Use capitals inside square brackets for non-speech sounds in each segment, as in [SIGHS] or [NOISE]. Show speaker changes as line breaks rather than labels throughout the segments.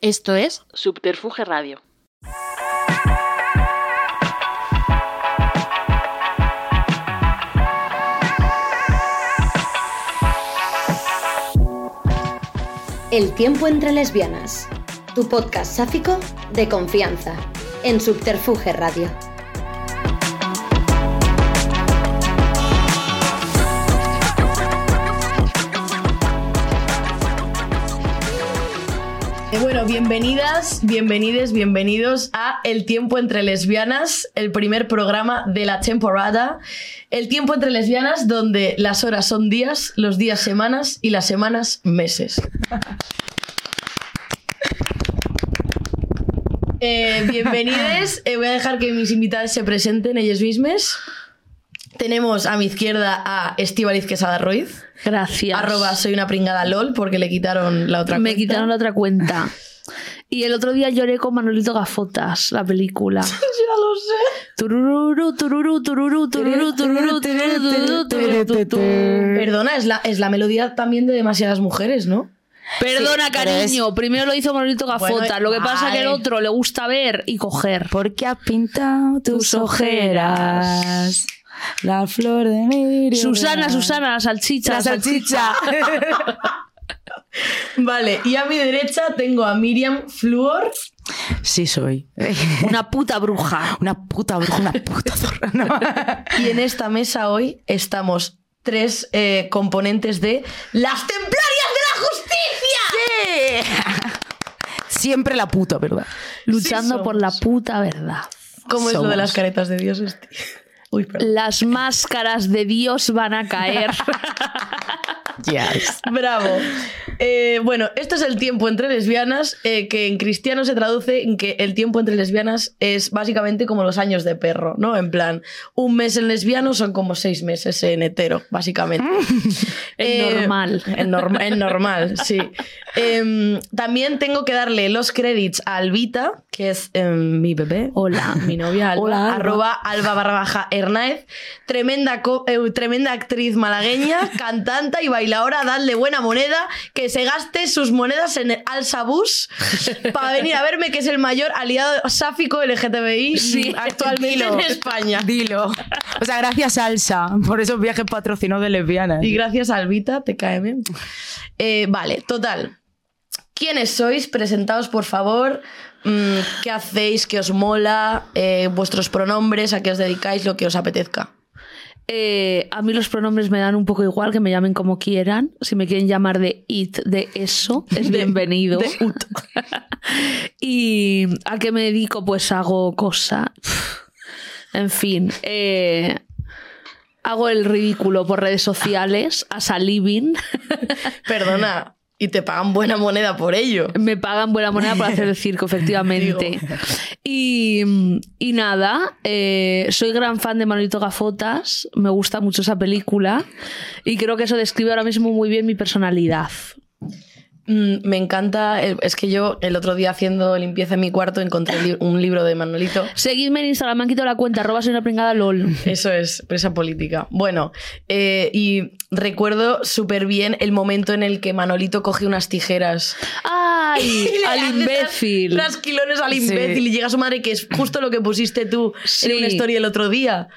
Esto es
Subterfuge Radio.
El tiempo entre lesbianas. Tu podcast sáfico de confianza. En Subterfuge Radio.
Bueno, bienvenidas, bienvenides, bienvenidos a El tiempo entre lesbianas, el primer programa de la temporada. El tiempo entre lesbianas donde las horas son días, los días semanas y las semanas meses. Eh, bienvenides, Eh, voy a dejar que mis invitadas se presenten ellos mismos. Tenemos a mi izquierda a Estíbaliz Quesada Ruiz.
Gracias.
Arroba soy una pringada LOL porque le quitaron la otra
Me
cuenta.
quitaron la otra cuenta. [LAUGHS] Y el otro día lloré con Manolito Gafotas, la película. [LAUGHS]
Ya lo sé.
Turururu, tururú, tururú, tururú, tururú, tururú, tururú.
Perdona, es la, es la melodía también de demasiadas mujeres, ¿no?
Perdona,
Sí,
cariño. Primero lo hizo Manolito Gafotas.
Bueno,
lo que pasa es que el otro le gusta ver y coger.
Porque has pintado tus ojeras. La flor de mi
Susana, Susana, la salchicha.
La salchicha. [LAUGHS]
Vale, y a mi derecha tengo a Miriam Fluor.
Sí soy. [LAUGHS]
Una puta bruja.
Una puta bruja, una puta zorra. ¿no? [LAUGHS]
Y en esta mesa hoy estamos tres eh, componentes de Las Templarias de la Justicia.
Siempre la puta, ¿verdad?
Luchando
Sí
por la puta verdad.
¿Cómo es lo de las caretas de Dios? Esti? Uy.
Las máscaras de Dios van a caer. [LAUGHS]
Yes.
Bravo. Eh, bueno, esto es el tiempo entre lesbianas, eh, que en cristiano se traduce en que el tiempo entre lesbianas es básicamente como los años de perro, ¿no? En plan, un mes en lesbiano son como seis meses en hetero, básicamente. [LAUGHS]
En normal.
En, norm- en normal, sí. [LAUGHS] Em, también tengo que darle los créditos a Albita, que es em, mi bebé.
Hola. [LAUGHS]
Mi novia Alba,
Hola, Alba.
arroba alba barra baja Hernáez, tremenda, eh, tremenda actriz malagueña, [LAUGHS] cantanta y bailadora, dadle buena moneda, que se gaste sus monedas en el Alsa Bus [LAUGHS] para venir a verme, que es el mayor aliado sáfico LGTBI
Sí,
actualmente
dilo.
en España.
Dilo. O sea, gracias Alsa por esos viajes patrocinados de lesbianas.
Y gracias Albita, TKM. Eh, vale, total. ¿Quiénes sois? Presentaos, por favor. Mm, ¿Qué hacéis? ¿Qué os mola? Eh, vuestros pronombres, a qué os dedicáis, lo que os apetezca.
Eh, a mí los pronombres me dan un poco igual, que me llamen como quieran. Si me quieren llamar de it, de eso, es [LAUGHS] bienvenido.
de [LAUGHS]
y a qué me dedico, pues hago cosa. En fin, eh, hago el ridículo por redes sociales, a living.
Perdona, y te pagan buena moneda por ello.
Me pagan buena moneda por hacer el [LAUGHS] circo, efectivamente. Y, y nada, eh, soy gran fan de Manolito Gafotas, me gusta mucho esa película y creo que eso describe ahora mismo muy bien mi personalidad.
Mm, me encanta, el- es que yo el otro día haciendo limpieza en mi cuarto encontré li- un libro de Manolito.
Seguidme en Instagram, me han quitado la cuenta, arroba soy una pringada LOL.
Eso es, presa política. Bueno, eh, y recuerdo súper bien el momento en el que Manolito coge unas tijeras.
¡Ay! [LAUGHS]
Y le
al imbécil.
tras- Trasquilones al
Sí.
imbécil y llega a su madre, que es justo lo que pusiste tú
Sí.
en una historia el otro día.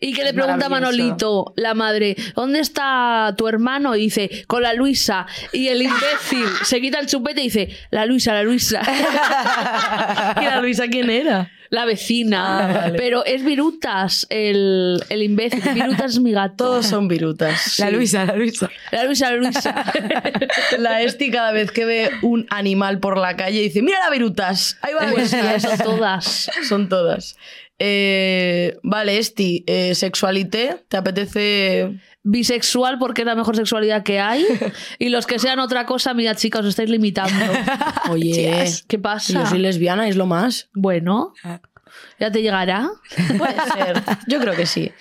Y que le pregunta a. Manolito, la madre, ¿dónde está tu hermano? Y dice, con la Luisa. Y el imbécil se quita el chupete y dice, la Luisa, la Luisa. [LAUGHS]
¿Y la Luisa quién era?
La vecina.
Ah, vale.
Pero es Virutas el, el imbécil. Virutas es mi gato.
Todos son virutas.
La Luisa, la Luisa.
La Luisa, la Luisa. [LAUGHS]
La Esti cada vez que ve un animal por la calle dice, mira la virutas. Ahí va la
Pues
virutas.
son todas.
Son todas. Eh, vale, Esti, eh, sexualité, ¿te apetece
Bisexual porque es la mejor sexualidad que hay. [LAUGHS] Y los que sean otra cosa, mira chicas, os estáis limitando. [LAUGHS]
Oye,
¿Qué pasa?
yo soy lesbiana, es lo más.
Bueno, ya te llegará.
Puede ser, yo creo que sí.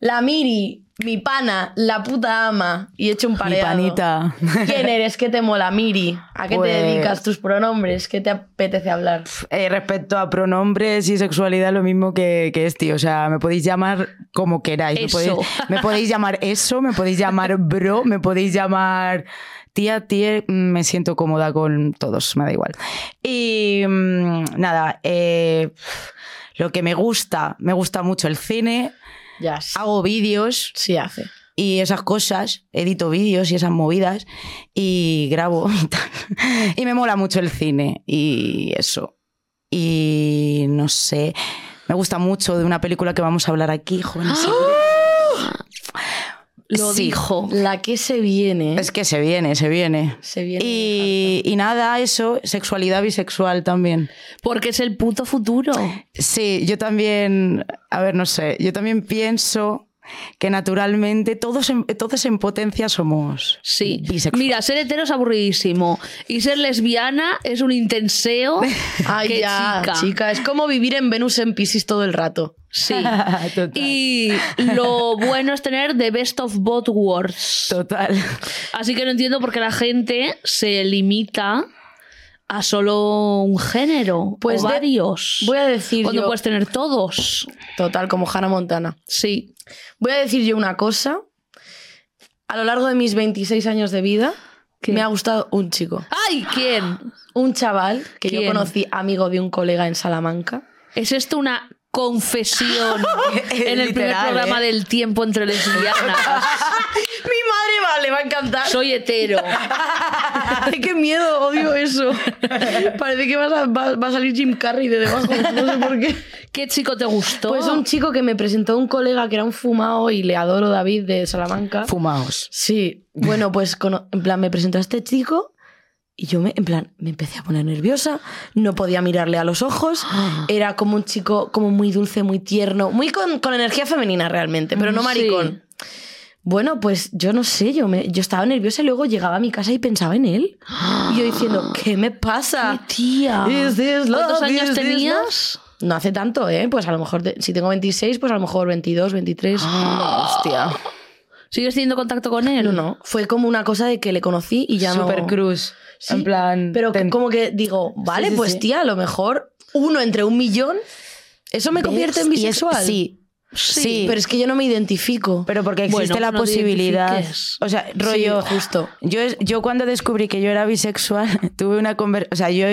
La Miri, mi pana, la puta ama y he hecho un
Mi
pareado.
panita.
¿Quién [LAUGHS] eres? ¿Qué te mola, Miri? ¿A qué
Pues-
te dedicas? ¿Tus pronombres? ¿Qué te apetece hablar?
Eh, respecto a pronombres y sexualidad, lo mismo que, que este. O sea, me podéis llamar como queráis. Me
Eso.
podéis, me podéis llamar eso, me podéis llamar bro, me podéis llamar Tía, tía, mm, me siento cómoda con todos, me da igual. Y mm, nada, eh, lo que me gusta, me gusta mucho el cine, Hago vídeos
sí hace.
y esas cosas, edito vídeos y esas movidas y grabo [LAUGHS] y me mola mucho el cine y eso. Y no sé, me gusta mucho de una película que vamos a hablar aquí, jóvenes.
Lo
Sí.
dijo.
La que se viene.
Es que se viene, se viene.
Se viene.
Y, y nada, eso, sexualidad bisexual también.
Porque es el puto futuro.
Sí, yo también, a ver, no sé, yo también pienso que naturalmente todos en, todos en potencia somos
Sí.
bisexuales.
Mira, ser hetero es aburridísimo. Y ser lesbiana es un intenseo. [LAUGHS]
Ay,
que
ya,
chica.
chica. Es como vivir en Venus en Piscis todo el rato.
Sí. [LAUGHS]
Total.
Y lo bueno es tener the best of both worlds.
Total.
Así que no entiendo por qué la gente se limita a solo un género
Pues
o
de-
varios.
Voy a decir
Cuando
yo...
puedes tener todos.
Total, como Hannah Montana.
Sí.
Voy a decir yo una cosa. A lo largo de mis 26 años de vida,
¿Qué?
me ha gustado un chico.
¡Ay! ¿Quién?
Un chaval que yo conocí amigo de un colega en Salamanca.
¿Es esto una confesión [LAUGHS] en el primer programa
¿eh?
del tiempo entre lesbianas? [LAUGHS]
Mi madre va, le va a encantar.
Soy hetero. [LAUGHS]
Ay, qué miedo, odio eso. Parece que vas a- va, va a salir Jim Carrey de debajo, no sé por qué.
¿Qué chico te gustó?
Pues un chico que me presentó un colega que era un fumado y le adoro David de Salamanca.
Fumaos.
Sí, bueno, pues cono- en plan me presentó a este chico y yo me, en plan, me empecé a poner nerviosa, no podía mirarle a los ojos, era como un chico como muy dulce, muy tierno, muy con, con energía femenina realmente, pero no
Sí.
maricón. Bueno, pues yo no sé, yo, me, yo estaba nerviosa y luego llegaba a mi casa y pensaba en él. Y yo diciendo, [GASPS] ¿qué me pasa?
¡Qué tía! ¿Cuántos años tenías?
No hace tanto, ¿eh? Pues a lo mejor, si tengo 26, pues a lo mejor 22, 23. [GASPS]
Hostia.
¿Sigues teniendo contacto con él?
No, no. Fue como una cosa de que le conocí y ya no.
Super cruz.
Sí,
En plan.
Pero
ten-
como que digo, vale,
Sí, sí,
pues
sí.
tía, a lo mejor uno entre un millón, eso me convierte en bisexual.
Sí. Sí.
Pero es que yo no me identifico.
Pero porque existe
Bueno,
la
no
posibilidad. O sea, rollo.
Sí, justo.
Yo, yo cuando descubrí que yo era bisexual, [LAUGHS] tuve una conversación. O sea, yo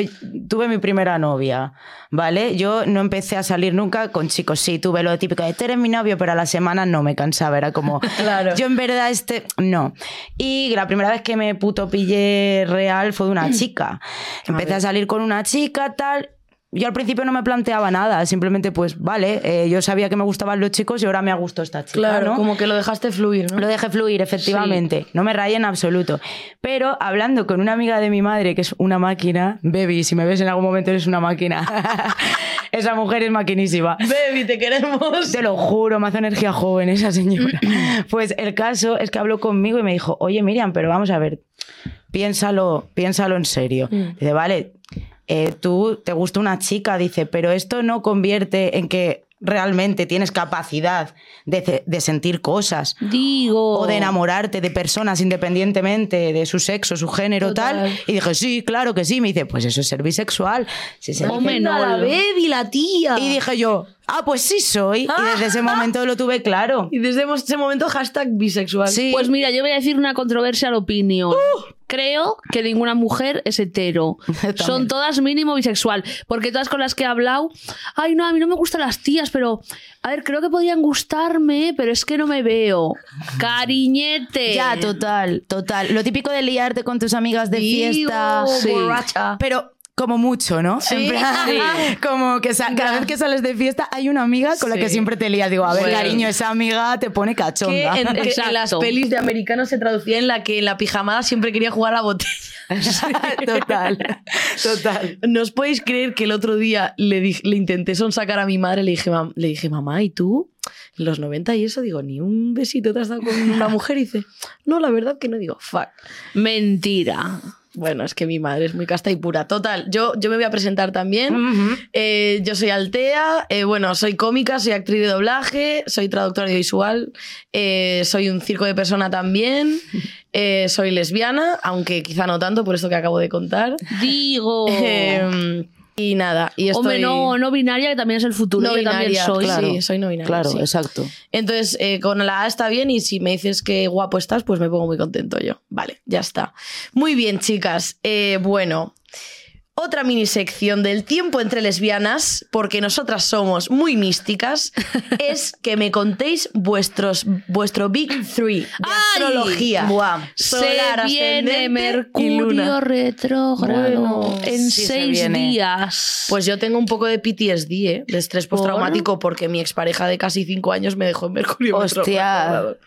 tuve mi primera novia, ¿vale? Yo no empecé a salir nunca con chicos. Sí, tuve lo típico de, tú eres mi novio, pero a la semana no me cansaba. Era como, [LAUGHS]
Claro.
yo en verdad este. No. Y la primera vez que me puto pillé real fue de una chica. Empecé a salir con una chica, tal. Yo al principio no me planteaba nada, simplemente pues, vale, eh, yo sabía que me gustaban los chicos y ahora me ha gustado esta chica.
claro,
¿no?
como que lo dejaste fluir, ¿no?
Lo dejé fluir, efectivamente. No me rayé en absoluto. Pero hablando con una amiga de mi madre, que es una máquina, Baby, si me ves en algún momento eres una máquina. [LAUGHS] esa mujer es maquinísima.
Baby, te queremos.
Te lo juro, me hace energía joven esa señora. [CLEARS THROAT] Pues el caso es que habló conmigo y me dijo, oye Miriam, pero vamos a ver, piénsalo, piénsalo en serio. Dice, vale, eh, tú te gusta una chica, dice, pero esto no convierte en que realmente tienes capacidad de, de sentir cosas
Digo.
o de enamorarte de personas independientemente de su sexo, su género,
Total.
tal. Y dije, sí, claro que sí. Me dice, pues eso es ser bisexual. Si se
Hombre, no.
la baby, la tía.
Y dije yo, ah, pues sí soy. Y desde ese momento lo tuve claro. [LAUGHS]
Y desde ese momento, hashtag bisexual.
Sí.
Pues mira, yo voy a decir una controversial opinión. Creo que ninguna mujer es hetero. [LAUGHS] Son todas mínimo bisexual. Porque todas con las que he hablado, ay, no, a mí no me gustan las tías, pero, a ver, creo que podrían gustarme, pero es que no me veo. [LAUGHS] Cariñete.
Ya, total, total. Lo típico de liarte con tus amigas de
Digo,
fiesta.
Sí.
borracha.
Pero como mucho, ¿no?
Sí.
En plan,
Sí.
Como que sa- cada vez que sales de fiesta hay una amiga con la
Sí.
que siempre te lías. Digo, a ver,
Bueno.
cariño, esa amiga te pone
que
cachonda.
en, que en
Exacto.
las pelis de americanos se traducía en la que en la pijamada siempre quería jugar a la botella. [LAUGHS]
total, total.
¿No os podéis creer que el otro día le, di- le intenté sonsacar a mi madre? Le dije, "Mam- le dije, mamá, ¿y tú? En los 90 y eso, digo, ni un besito te has dado con una mujer. Y dice, no, la verdad que no. Digo, fuck.
Mentira.
Bueno, es que mi madre es muy casta y pura. Total, yo, yo me voy a presentar también. Eh, yo soy Altea, eh, bueno, soy cómica, soy actriz de doblaje, soy traductora audiovisual, eh, soy un circo de persona también, eh, soy lesbiana, aunque quizá no tanto por esto que acabo de contar.
Digo. [LAUGHS]
Y nada, y estoy...
Hombre, no, no binaria, que también es el futuro.
no
yo también
binaria,
soy.
claro.
Sí,
soy no binaria.
Claro,
sí.
exacto.
Entonces, eh, con la A está bien y si me dices que guapo estás, pues me pongo muy contento yo. Vale, ya está. Muy bien, chicas. Eh, bueno, otra mini sección del tiempo entre lesbianas, porque nosotras somos muy místicas, [LAUGHS] es que me contéis vuestros, vuestro Big Three de
¡Ay!
astrología.
Buah.
Solar,
se viene Mercurio retrógrado
Bueno,
en
sí
seis días.
Pues yo tengo un poco de PTSD, ¿eh? de estrés
¿Por?
postraumático, porque mi expareja de casi cinco años me dejó en Mercurio
Hostia.
retrógrado.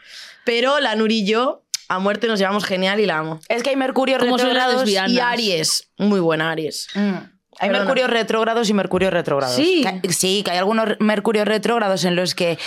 Pero la Nuri y yo, a muerte nos llevamos genial y la amo.
Es que hay Mercurio retrógrados.
Y. Aries, muy buena Aries.
Mm. Hay
Perdona.
Mercurio retrógrados y Mercurio retrógrados.
Sí.
Que- sí, que hay algunos Mercurio retrógrados en los que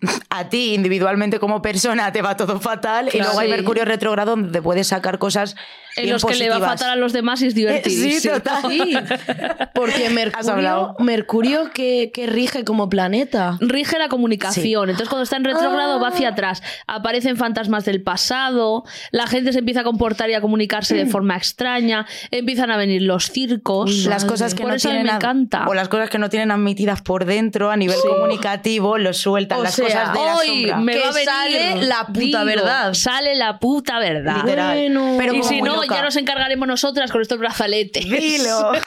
[LAUGHS] a ti individualmente como persona te va todo fatal y luego hay. Mercurio retrógrado donde puedes sacar cosas
en
bien
los que le va fatal a los demás y es [LAUGHS] divertido.
sí, total.
Sí, [LAUGHS] porque Mercurio. Mercurio que, que rige como planeta.
Rige la comunicación. Entonces, cuando está en retrógrado, va hacia atrás. Aparecen fantasmas del pasado, la gente se empieza a comportar y a comunicarse de forma extraña, empiezan a venir los circos.
las cosas que
Por
no
eso
tienen
me encanta.
o las cosas que no tienen admitidas por dentro a nivel comunicativo los sueltan
O
las
sea,
cosas de la
Hoy
sombra.
me
Que
va a venir,
sale la puta
digo,
verdad.
Sale la puta verdad.
Literal.
Bueno.
Pero
y si no,
loca.
ya nos encargaremos nosotras con estos brazaletes.
Dilo. [LAUGHS]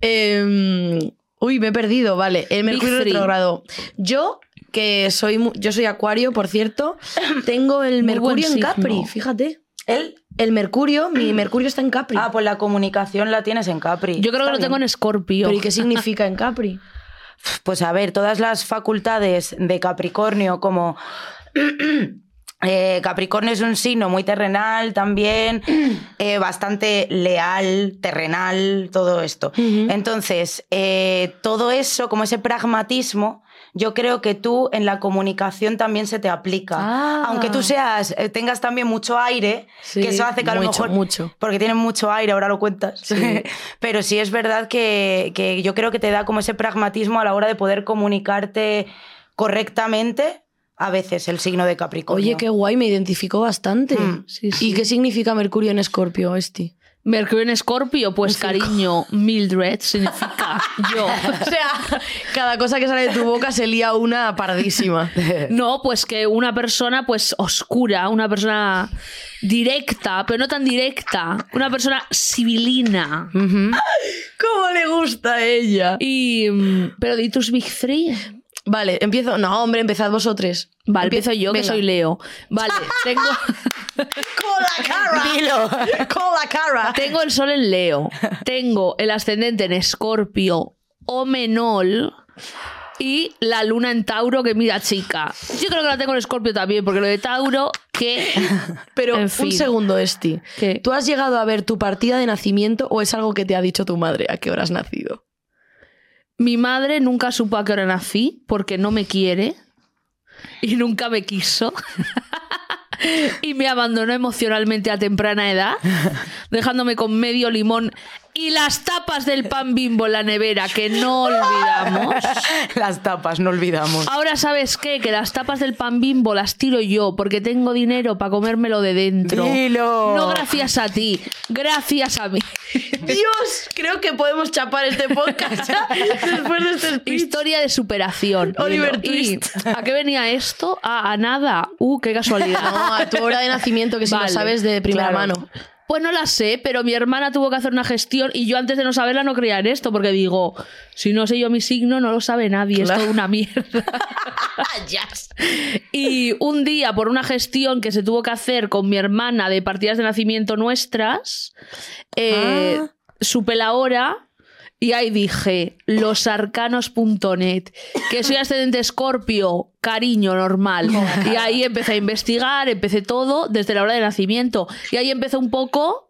Eh, uy, me he perdido, vale. El Mercurio
three.
retrógrado. Yo, que soy yo soy acuario, por cierto, [COUGHS] tengo el
Muy
Mercurio en Capri, fíjate.
Él
El Mercurio, mi [COUGHS] Mercurio está en Capri.
Ah, pues la comunicación la tienes en Capri.
Yo creo que lo tengo en Escorpio.
¿Pero y qué [LAUGHS] significa en Capri?
Pues a ver, todas las facultades de Capricornio, como [CLEARS THROAT] eh, Capricornio es un signo muy terrenal también, [CLEARS THROAT] eh, bastante leal, terrenal, todo esto. Entonces, eh, todo eso, como ese pragmatismo, yo creo que tú en la comunicación también se te aplica.
Ah.
Aunque tú seas, eh, tengas también mucho aire,
Sí,
que eso hace que a lo
mucho,
mejor.
mucho.
Porque tienes mucho aire, ahora lo cuentas.
Sí. [LAUGHS]
Pero sí es verdad que, que yo creo que te da como ese pragmatismo a la hora de poder comunicarte correctamente a veces el signo de Capricornio.
Oye, qué guay, me identificó bastante.
Mm,
sí, sí.
¿Y qué significa Mercurio en Escorpio, Esti?
Mercurio en Escorpio, pues cariño, Mildred significa [LAUGHS] yo.
O sea, cada cosa que sale de tu boca se lía una pardísima. [LAUGHS]
No, pues que una persona pues oscura, una persona directa, pero no tan directa, una persona civilina. [GASPS]
¿Cómo le gusta a ella?
Y mm, pero di tus Big Three.
Vale, empiezo. No, hombre, empezad vosotros.
Vale,
Empie-
empiezo yo, que soy Leo. Vale, [LAUGHS] tengo,
¡Con la cara!
Dilo.
¡Con la cara!
tengo el sol en Leo, tengo el ascendente en Escorpio o Menol y la luna en Tauro, que mira chica. Yo creo que la tengo en Escorpio también, porque lo de Tauro, que... [LAUGHS]
Pero
En
un
fin.
segundo, Esti.
¿Qué?
¿Tú has llegado a ver tu partida de nacimiento o es algo que te ha dicho tu madre a qué hora has nacido?
Mi madre nunca supo a qué hora nací porque no me quiere y nunca me quiso. [LAUGHS] y me abandonó emocionalmente a temprana edad, dejándome con medio limón y las tapas del pan bimbo en la nevera, que no olvidamos. [LAUGHS]
Las tapas, no olvidamos.
Ahora sabes qué, que las tapas del pan bimbo las tiro yo porque tengo dinero para comérmelo de dentro.
Dilo.
No gracias a ti, gracias a mí. [LAUGHS]
Dios, creo que podemos chapar este podcast ya [LAUGHS] después de este speech.
Historia de superación.
Oliver
¿Y
Twist.
¿A qué venía esto? Ah, a nada. Uh, qué casualidad.
No, a tu hora de nacimiento, que si
Vale,
lo sabes de primera
claro.
mano.
Pues no la sé, pero mi hermana tuvo que hacer una gestión y yo antes de no saberla no creía en esto, porque digo, si no sé yo mi signo, no lo sabe nadie,
Claro.
es toda una mierda. [LAUGHS] Y un día, por una gestión que se tuvo que hacer con mi hermana de partidas de nacimiento nuestras, eh,
Ah.
supe la hora y ahí dije, losarcanos.net, que soy ascendente escorpio, cariño normal. Y ahí empecé a investigar, empecé todo desde la hora de nacimiento. Y ahí empezó un poco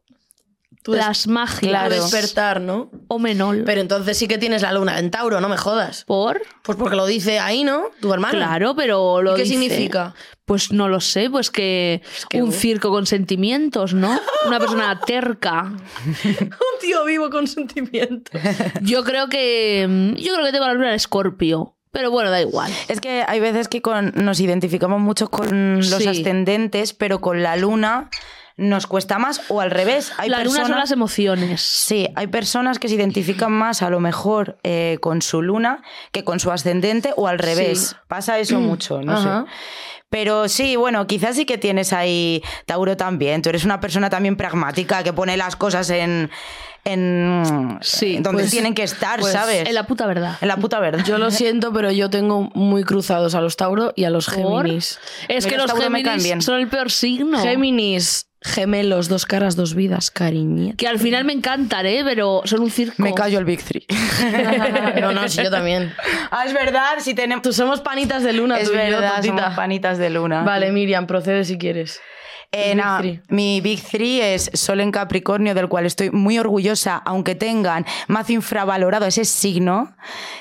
Tú des-
las magias.
Claro.
Despertar, ¿no?
O menor.
Pero entonces sí que tienes la luna en Tauro, no me jodas.
¿Por?
Pues porque lo dice ahí, ¿no? Tu hermano.
Claro, pero lo
¿Y qué
dice-
significa?
Pues no lo sé, pues que,
que
un circo con sentimientos, ¿no? Una persona [LAUGHS] terca.
Un tío vivo con sentimiento.
Yo creo que mm, yo creo que tengo la luna en Escorpio, pero bueno, da igual.
Es que hay veces que con- nos identificamos mucho con los
Sí.
ascendentes, pero con la luna nos cuesta más o al revés. Hay
la luna son las emociones.
Sí, hay personas que se identifican más a lo mejor eh, con su luna que con su ascendente o al revés.
Sí.
Pasa eso mucho, no
Ajá.
sé. Pero sí, bueno, quizás sí que tienes ahí Tauro también. Tú eres una persona también pragmática que pone las cosas en, en
Sí,
donde
pues-
tienen que estar,
pues,
¿sabes?
En la puta verdad.
En la puta verdad.
Yo lo siento, pero yo tengo muy cruzados a los Tauro y a los
¿Por?
Géminis.
Es que
los
los
me
Géminis son el peor signo.
Géminis, gemelos, dos caras, dos vidas, cariñeta.
Que al final me encantan, ¿eh? Pero son un circo.
Me callo el Big Three. [LAUGHS]
no, no, sí, yo también.
ah, es verdad, si tenemos.
Tú somos panitas de luna,
Es
tú y yo,
verdad, somos panitas de luna.
Vale, Miriam, procede si quieres.
Eh,
Big three.
mi Big Three es Sol en Capricornio, del cual estoy muy orgullosa, aunque tengan más infravalorado ese signo,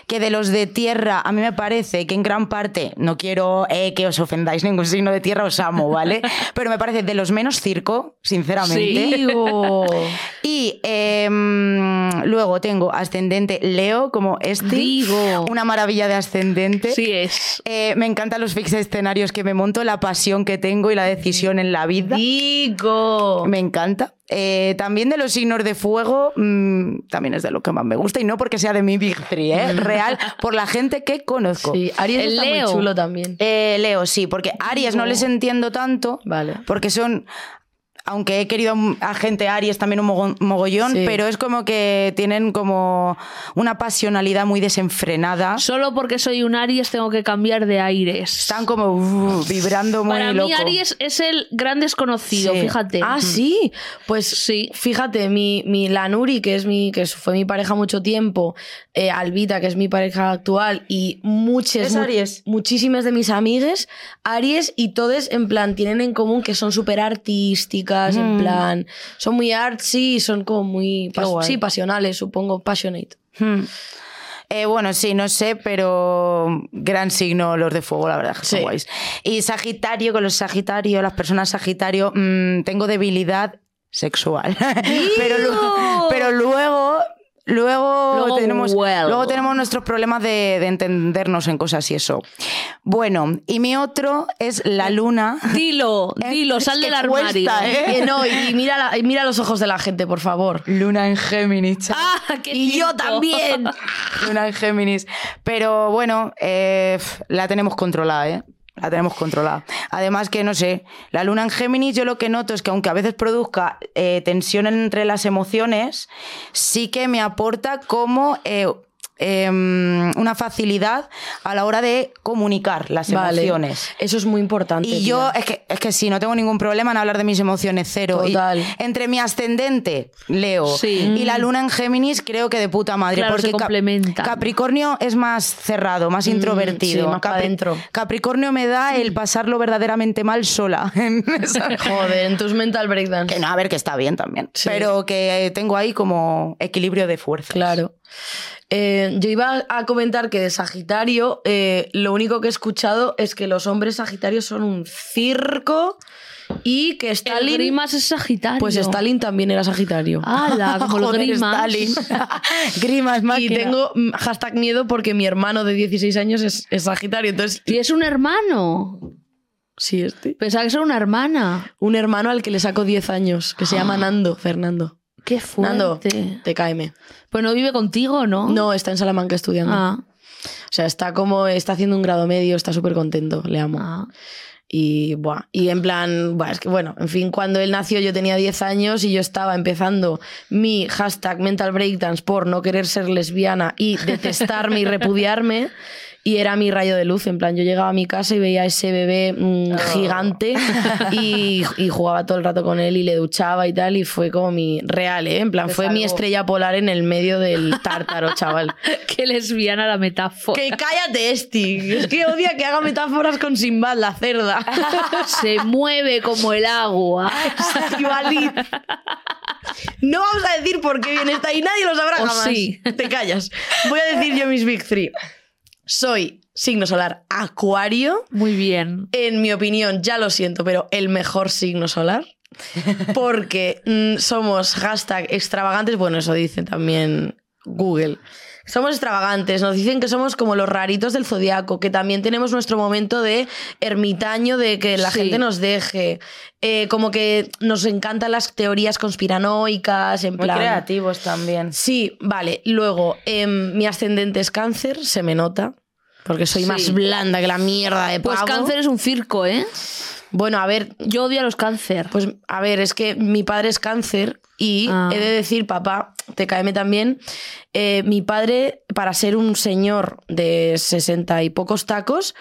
que de los de tierra, a mí me parece que en gran parte, no quiero eh, que os ofendáis ningún signo de tierra, os amo, ¿vale? [LAUGHS] Pero me parece de los menos circo, sinceramente.
Digo. [LAUGHS]
Y em, luego tengo ascendente Leo, como este.
Digo.
Una maravilla de ascendente.
Sí es.
Eh, me encantan los fix escenarios que me monto, la pasión que tengo y la decisión en la vida.
Digo.
Me encanta. Eh, también de los signos de fuego, mm, también es de lo que más me gusta y no porque sea de mi Big Three, ¿eh? real, por la gente que conozco.
Sí, Aries
El
está
Leo.
muy chulo también.
Eh, Leo, sí, porque Aries no les entiendo tanto,
Vale.
porque son, aunque he querido a gente Aries también un mogo- mogollón,
Sí.
pero es como que tienen como una pasionalidad muy desenfrenada.
Solo porque soy un Aries tengo que cambiar de aires.
Están como uh, vibrando muy
Para
loco.
mí Aries es el gran desconocido,
Sí.
fíjate.
Ah, sí. Pues
Sí.
fíjate, mi, mi la Nuri, que es mi, que fue mi pareja mucho tiempo, eh, Albita, que es mi pareja actual, y muchas,
¿Es Aries?
muchísimas de mis amigues, Aries, y todos en plan tienen en común que son súper artísticas, en
Mm.
plan, son muy artsy, y son como muy
Qué
pas-
guay.
sí, pasionales, supongo, passionate.
Hmm. Eh, bueno, sí, no sé, pero gran signo los de fuego, la verdad, que son guays. Y Sagitario, con los Sagitario, las personas Sagitario, mm, tengo debilidad sexual. [LAUGHS] pero luego. Luego,
Luego
tenemos, luego tenemos nuestros problemas de, de entendernos en cosas y eso. Bueno, y mi otro es la luna.
Dilo, [LAUGHS]
Eh,
dilo, sal del armario.
cuesta, ¿eh?
Eh, no, y, mira, la- y mira los ojos de la gente, por favor.
Luna en Géminis. [LAUGHS]
Ah, qué
Y yo también. [LAUGHS]
Luna en Géminis. Pero bueno, eh, la tenemos controlada, ¿eh? La tenemos controlada. Además que, no sé, la luna en Géminis yo lo que noto es que aunque a veces produzca eh, tensión entre las emociones, sí que me aporta como eh, em, una facilidad a la hora de comunicar las
Vale.
emociones.
Eso es muy importante.
Y yo, es que, es que sí, no tengo ningún problema en hablar de mis emociones, cero. Y
Total.
entre mi ascendente, Leo,
Sí.
y la luna en Géminis, creo que de puta madre.
Claro,
porque
se.
Capricornio es más cerrado, más introvertido.
sí, más pa' dentro.
Capricornio me da el pasarlo verdaderamente mal sola. [LAUGHS] [LAUGHS]
Joder, en tus mental breakdowns.
que no, a ver, que está bien también.
Sí.
Pero que tengo ahí como equilibrio de fuerza.
Claro. Eh, yo iba a comentar que de Sagitario, eh, lo único que he escuchado es que los hombres Sagitarios son un circo y que
El
Stalin.
Grimas es Sagitario.
Pues Stalin también era Sagitario.
¡Hala! [LAUGHS] Como los Grimas.
Stalin. [LAUGHS] Grimas,
y
máquina.
tengo mm, hashtag miedo porque mi hermano de 16 años es, es Sagitario. Entonces,
Y es un hermano.
sí, este.
Pensaba que era una hermana.
Un hermano al que le saco 10 años, que se llama Nando, Fernando.
¡Qué fuerte!
Nando, TKM.
Pues no vive contigo, ¿no?
No, está en Salamanca estudiando.
Ah,
O sea, está como, está haciendo un grado medio, está súper contento, le amo.
ah.
Y, buah, y en plan, buah, es que bueno, en fin, cuando él nació yo tenía 10 años y yo estaba empezando mi hashtag mental breakdance por no querer ser lesbiana y detestarme y repudiarme. [LAUGHS] Y era mi rayo de luz, en plan, yo llegaba a mi casa y veía a ese bebé mm, gigante y, y jugaba todo el rato con él y le duchaba y tal, y fue como mi real, ¿eh? En plan,
Te
fue mi estrella polar en el medio del tártaro, chaval. [LAUGHS]
Qué lesbiana la metáfora.
Que cállate, Esti. Es que odia que haga metáforas con Sinbad, la cerda. [LAUGHS]
Se mueve como el agua.
No vamos a decir por qué viene esta y nadie lo sabrá
O
jamás.
sí.
Te callas. Voy a decir yo mis Big Three. Soy signo solar Acuario.
Muy bien.
En mi opinión, ya lo siento, pero el mejor signo solar. [LAUGHS] Porque mm, somos hashtag extravagantes. Bueno, eso dice también Google. Somos extravagantes, nos dicen que somos como los raritos del zodiaco, que también tenemos nuestro momento de ermitaño, de que la
Sí.
gente nos deje. Eh, como que nos encantan las teorías conspiranoicas, en
Muy
plan.
creativos también.
Sí, vale. Luego, em, mi ascendente es cáncer, se me nota. Porque soy
Sí.
más blanda que la mierda de
Pues
pavo.
cáncer es un circo, ¿eh?
Bueno, a ver,
Yo odio a los cáncer.
pues a ver, es que mi padre es cáncer y
Ah.
he de decir, papá, te caeme también. eh, mi padre, para ser un señor de sesenta y pocos tacos,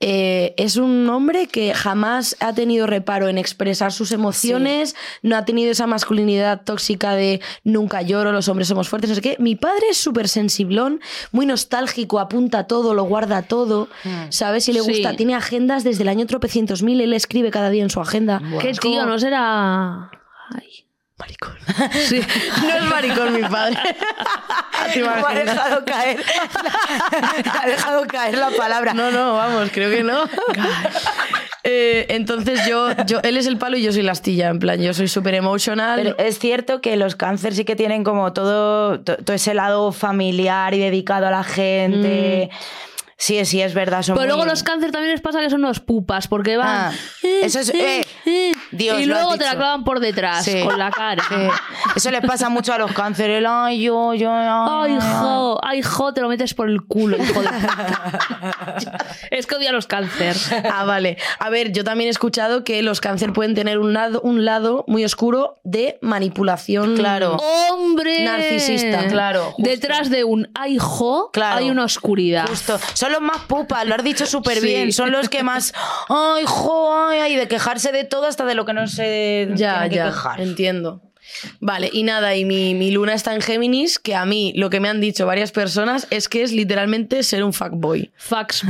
eh, es un hombre que jamás ha tenido reparo en expresar sus emociones, no ha tenido esa masculinidad tóxica de nunca lloro, los hombres somos fuertes, no sé qué. Mi padre es súper sensiblón, muy nostálgico, apunta todo, lo guarda todo, ¿sabes? Si le
Sí.
gusta, tiene agendas desde el año tropecientos mil, él escribe cada día en su agenda.
¿Qué
Es
tío? ¿No será...? Ay.
Maricón. Sí, no es maricón mi padre. [LAUGHS] ¿Te
Me ha dejado caer. Ha dejado caer la palabra.
No, no, vamos, creo que no. [LAUGHS] Eh, entonces yo, yo, él es el palo y yo soy la astilla, en plan, yo soy súper emotional.
Pero es cierto que los cáncer sí que tienen como todo, to- todo ese lado familiar y dedicado a la gente. Sí, sí, es verdad. Son
Pero luego los cáncer también les pasa que son unos pupas, porque van...
Ah, eso es- eh, Dios,
y
lo has
luego te la clavan por detrás,
Sí.
con la cara.
Sí. Eso les pasa mucho a los cánceres. el, Ay, yo, yo.
Ay,
ay,
hijo, ay, hijo, te lo metes por el culo, hijo de puta. [LAUGHS] Es que odio a los cáncer.
Ah, vale. A ver, yo también he escuchado que los cáncer pueden tener un lado, un lado muy oscuro de manipulación.
Claro.
¡Hombre!
Narcisista,
claro, justo.
Detrás de un ay, hijo,
Claro.
hay una oscuridad.
Justo. Son los más pupas, lo has dicho súper
Sí.
bien. Son los que más. Ay, jo, ay, ay, de quejarse de todo hasta de lo que no se
Ya,
tiene que
ya,
quejar.
entiendo. Vale, y nada, y mi, mi luna está en Géminis, que a mí lo que me han dicho varias personas es que es literalmente ser un fuckboy.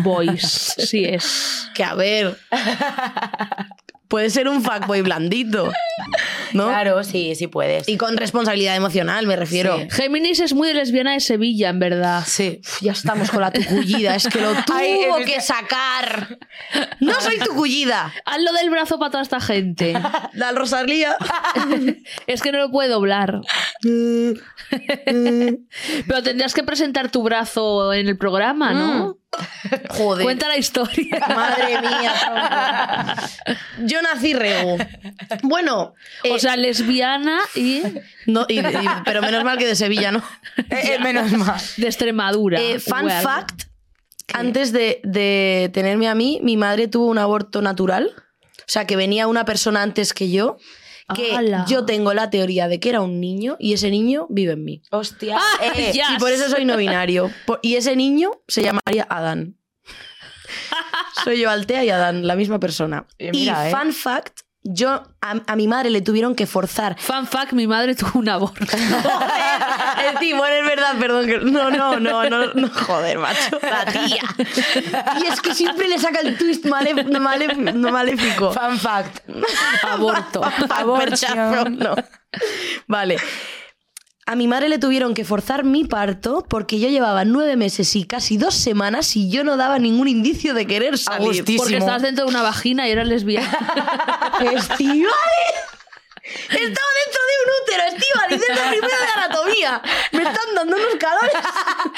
Boys, [LAUGHS] sí es.
Que a ver. [LAUGHS] puede ser un fuckboy blandito. ¿No?
Claro, sí, sí puedes.
Y con responsabilidad emocional, me refiero.
Sí.
Géminis es muy lesbiana de Sevilla, en verdad.
Sí.
Uf, Ya estamos con la tucullida, es que lo [LAUGHS] tuvo
Ay,
que sacar. No soy tucullida.
Hazlo del brazo para toda esta gente. [LAUGHS]
La Rosalía. [LAUGHS]
Es que no lo puede doblar. Pero tendrías que presentar tu brazo en el programa, ¿no?
Joder.
Cuenta la historia. [LAUGHS]
Madre mía. tronco. Yo nací rego. Bueno,
O
eh,
sea, lesbiana y
no, y- y- pero menos mal que de Sevilla, ¿no? [LAUGHS]
Eh, eh, menos mal.
de Extremadura.
Eh, fun
Well.
fact: antes de, de tenerme a mí, mi madre tuvo un aborto natural. O sea, que venía una persona antes que yo. Que
¡Hala!
yo tengo la teoría de que era un niño y ese niño vive en mí.
Hostia.
Ah,
eh. [LAUGHS]
Y por eso soy no binario. Por- y ese niño se llamaría Adán. [LAUGHS] soy yo, Altea y Adán, la misma persona.
Eh, mira,
y
eh.
fun fact, yo a, a mi madre le tuvieron que forzar.
Fun fact, mi madre tuvo un aborto. [LAUGHS]
El timón es verdad, perdón. que- No, no, no, no, no, joder, macho. La tía. Y es que siempre le saca el twist malef- malef- no maléfico.
Fun fact. [LAUGHS]
Aborto.
Abortion.
No. Vale. A mi madre le tuvieron que forzar mi parto porque yo llevaba nueve meses y casi dos semanas y yo no daba ningún indicio de querer salir.
Agustísimo.
Porque estabas dentro de una vagina y eras lesbiana. [LAUGHS]
¡Estivali! Estaba dentro de un útero, Estivali, desde el primero de anatomía. Me están dando unos calores.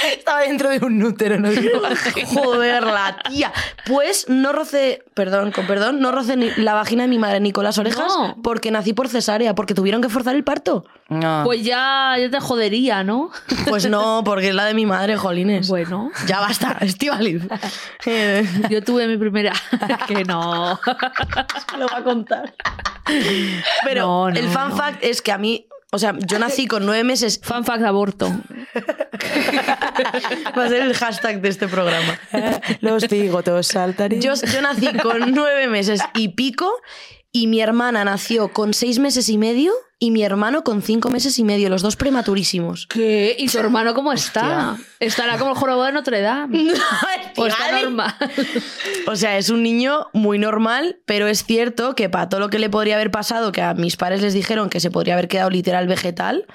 [LAUGHS]
Estaba dentro de un útero, no digo. [LAUGHS]
Joder, la tía. Pues no roce, perdón, con perdón, no roce ni la vagina de mi madre ni con las orejas
No.
porque nací por cesárea, porque tuvieron que forzar el parto.
No.
Pues ya, ya te jodería, ¿no?
Pues no, [LAUGHS] porque es la de mi madre, jolines.
Bueno,
Ya basta, Estivaliz.
Yo tuve mi primera. que no.
lo va a contar. Pero
No, no,
el fun
no.
fact es que a mí, o sea, yo nací con nueve meses.
Fun fact, aborto. [LAUGHS]
Va a ser el hashtag de este programa. [LAUGHS]
Los cigotos saltarían.
Yo, yo nací con nueve meses y pico y mi hermana nació con seis meses y medio y mi hermano con cinco meses y medio, los dos prematurísimos.
¿Qué? ¿Y tu hermano cómo está? ¿Estará como el jorobado de Notre Dame? [LAUGHS] ¿O está normal?
O sea, es un niño muy normal, pero es cierto que para todo lo que le podría haber pasado, que a mis padres les dijeron que se podría haber quedado literal vegetal,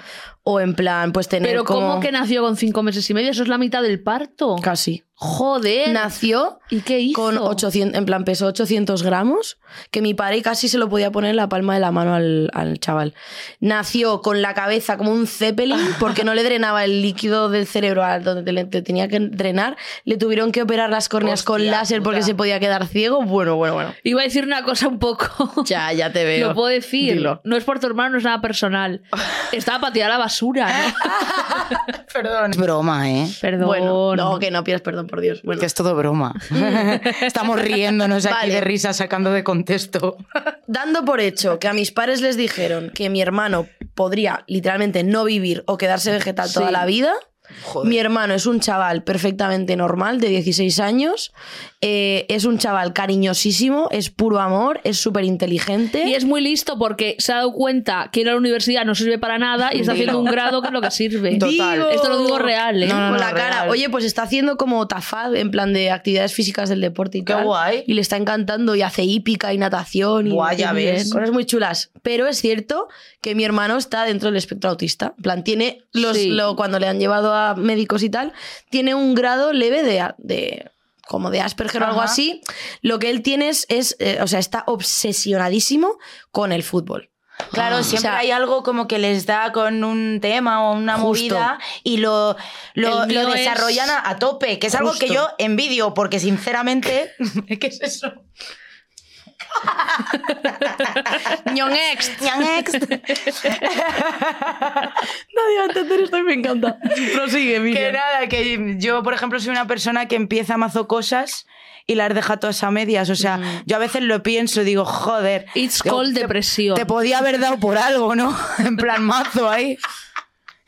o en plan, pues tener
Pero
como...
¿cómo que nació con cinco meses y medio? Eso es la mitad del parto.
Casi.
Joder.
Nació
¿Y qué hizo?
con 800, en plan pesó 800 gramos, que mi padre casi se lo podía poner en la palma de la mano al, al chaval. Nació con la cabeza como un zeppelin [LAUGHS] porque no le drenaba el líquido del cerebro a donde te tenía que drenar. Le tuvieron que operar las córneas con láser porque
puta.
se podía quedar ciego. Bueno, bueno, bueno.
Iba a decir una cosa un poco.
Ya, ya te [LAUGHS] veo.
Lo puedo decir.
Dilo.
No es por tu hermano, no es nada personal. [LAUGHS] Estaba para tirar a la basura, ¿no? [LAUGHS]
Perdón. Es broma, ¿eh?
Perdón.
Bueno, no, que no pidas perdón, por Dios. Bueno,
Que es todo broma. [LAUGHS] Estamos riéndonos aquí
Vale.
de risa, sacando de contexto.
dando por hecho que a mis padres les dijeron que mi hermano podría literalmente no vivir o quedarse vegetal toda la vida,
Joder.
Mi hermano es un chaval perfectamente normal, de 16 años. eh, es un chaval cariñosísimo, es puro amor, es súper inteligente.
Y es muy listo porque se ha dado cuenta que ir a la universidad no sirve para nada y está haciendo un grado que es lo que sirve. [LAUGHS]
Total.
Esto lo digo real, ¿eh?
No, no,
Con
no,
la cara.
real.
Oye, pues está haciendo como tafad en plan de actividades físicas del deporte y
Qué
tal.
guay.
Y le está encantando y hace hípica y natación. Y,
Guay, ya
y
ves.
Cosas muy chulas. Pero es cierto que mi hermano está dentro del espectro autista. En plan, tiene los,
Sí.
lo- cuando le han llevado a médicos y tal, tiene un grado leve de, de como de Asperger o algo así. Lo que él tiene es, es, eh, o sea, está obsesionadísimo con el fútbol.
Claro, siempre
O sea,
hay algo como que les da con un tema o una
Justo.
movida y lo, lo, desarrollan a, a tope, que es algo que yo envidio, porque sinceramente. [LAUGHS] ¿Qué es eso?
Ñonext.
Ñanext. [LAUGHS]
Nadie va a entender esto y me encanta. Prosigue,
que
Miriam.
nada, que yo, por ejemplo, soy una persona que empieza mazo cosas y las deja todas a medias. O sea, yo a veces lo pienso y digo, joder.
It's
digo,
called
te-
depresión.
Te podía haber dado por algo, ¿no? [LAUGHS] En plan mazo ahí.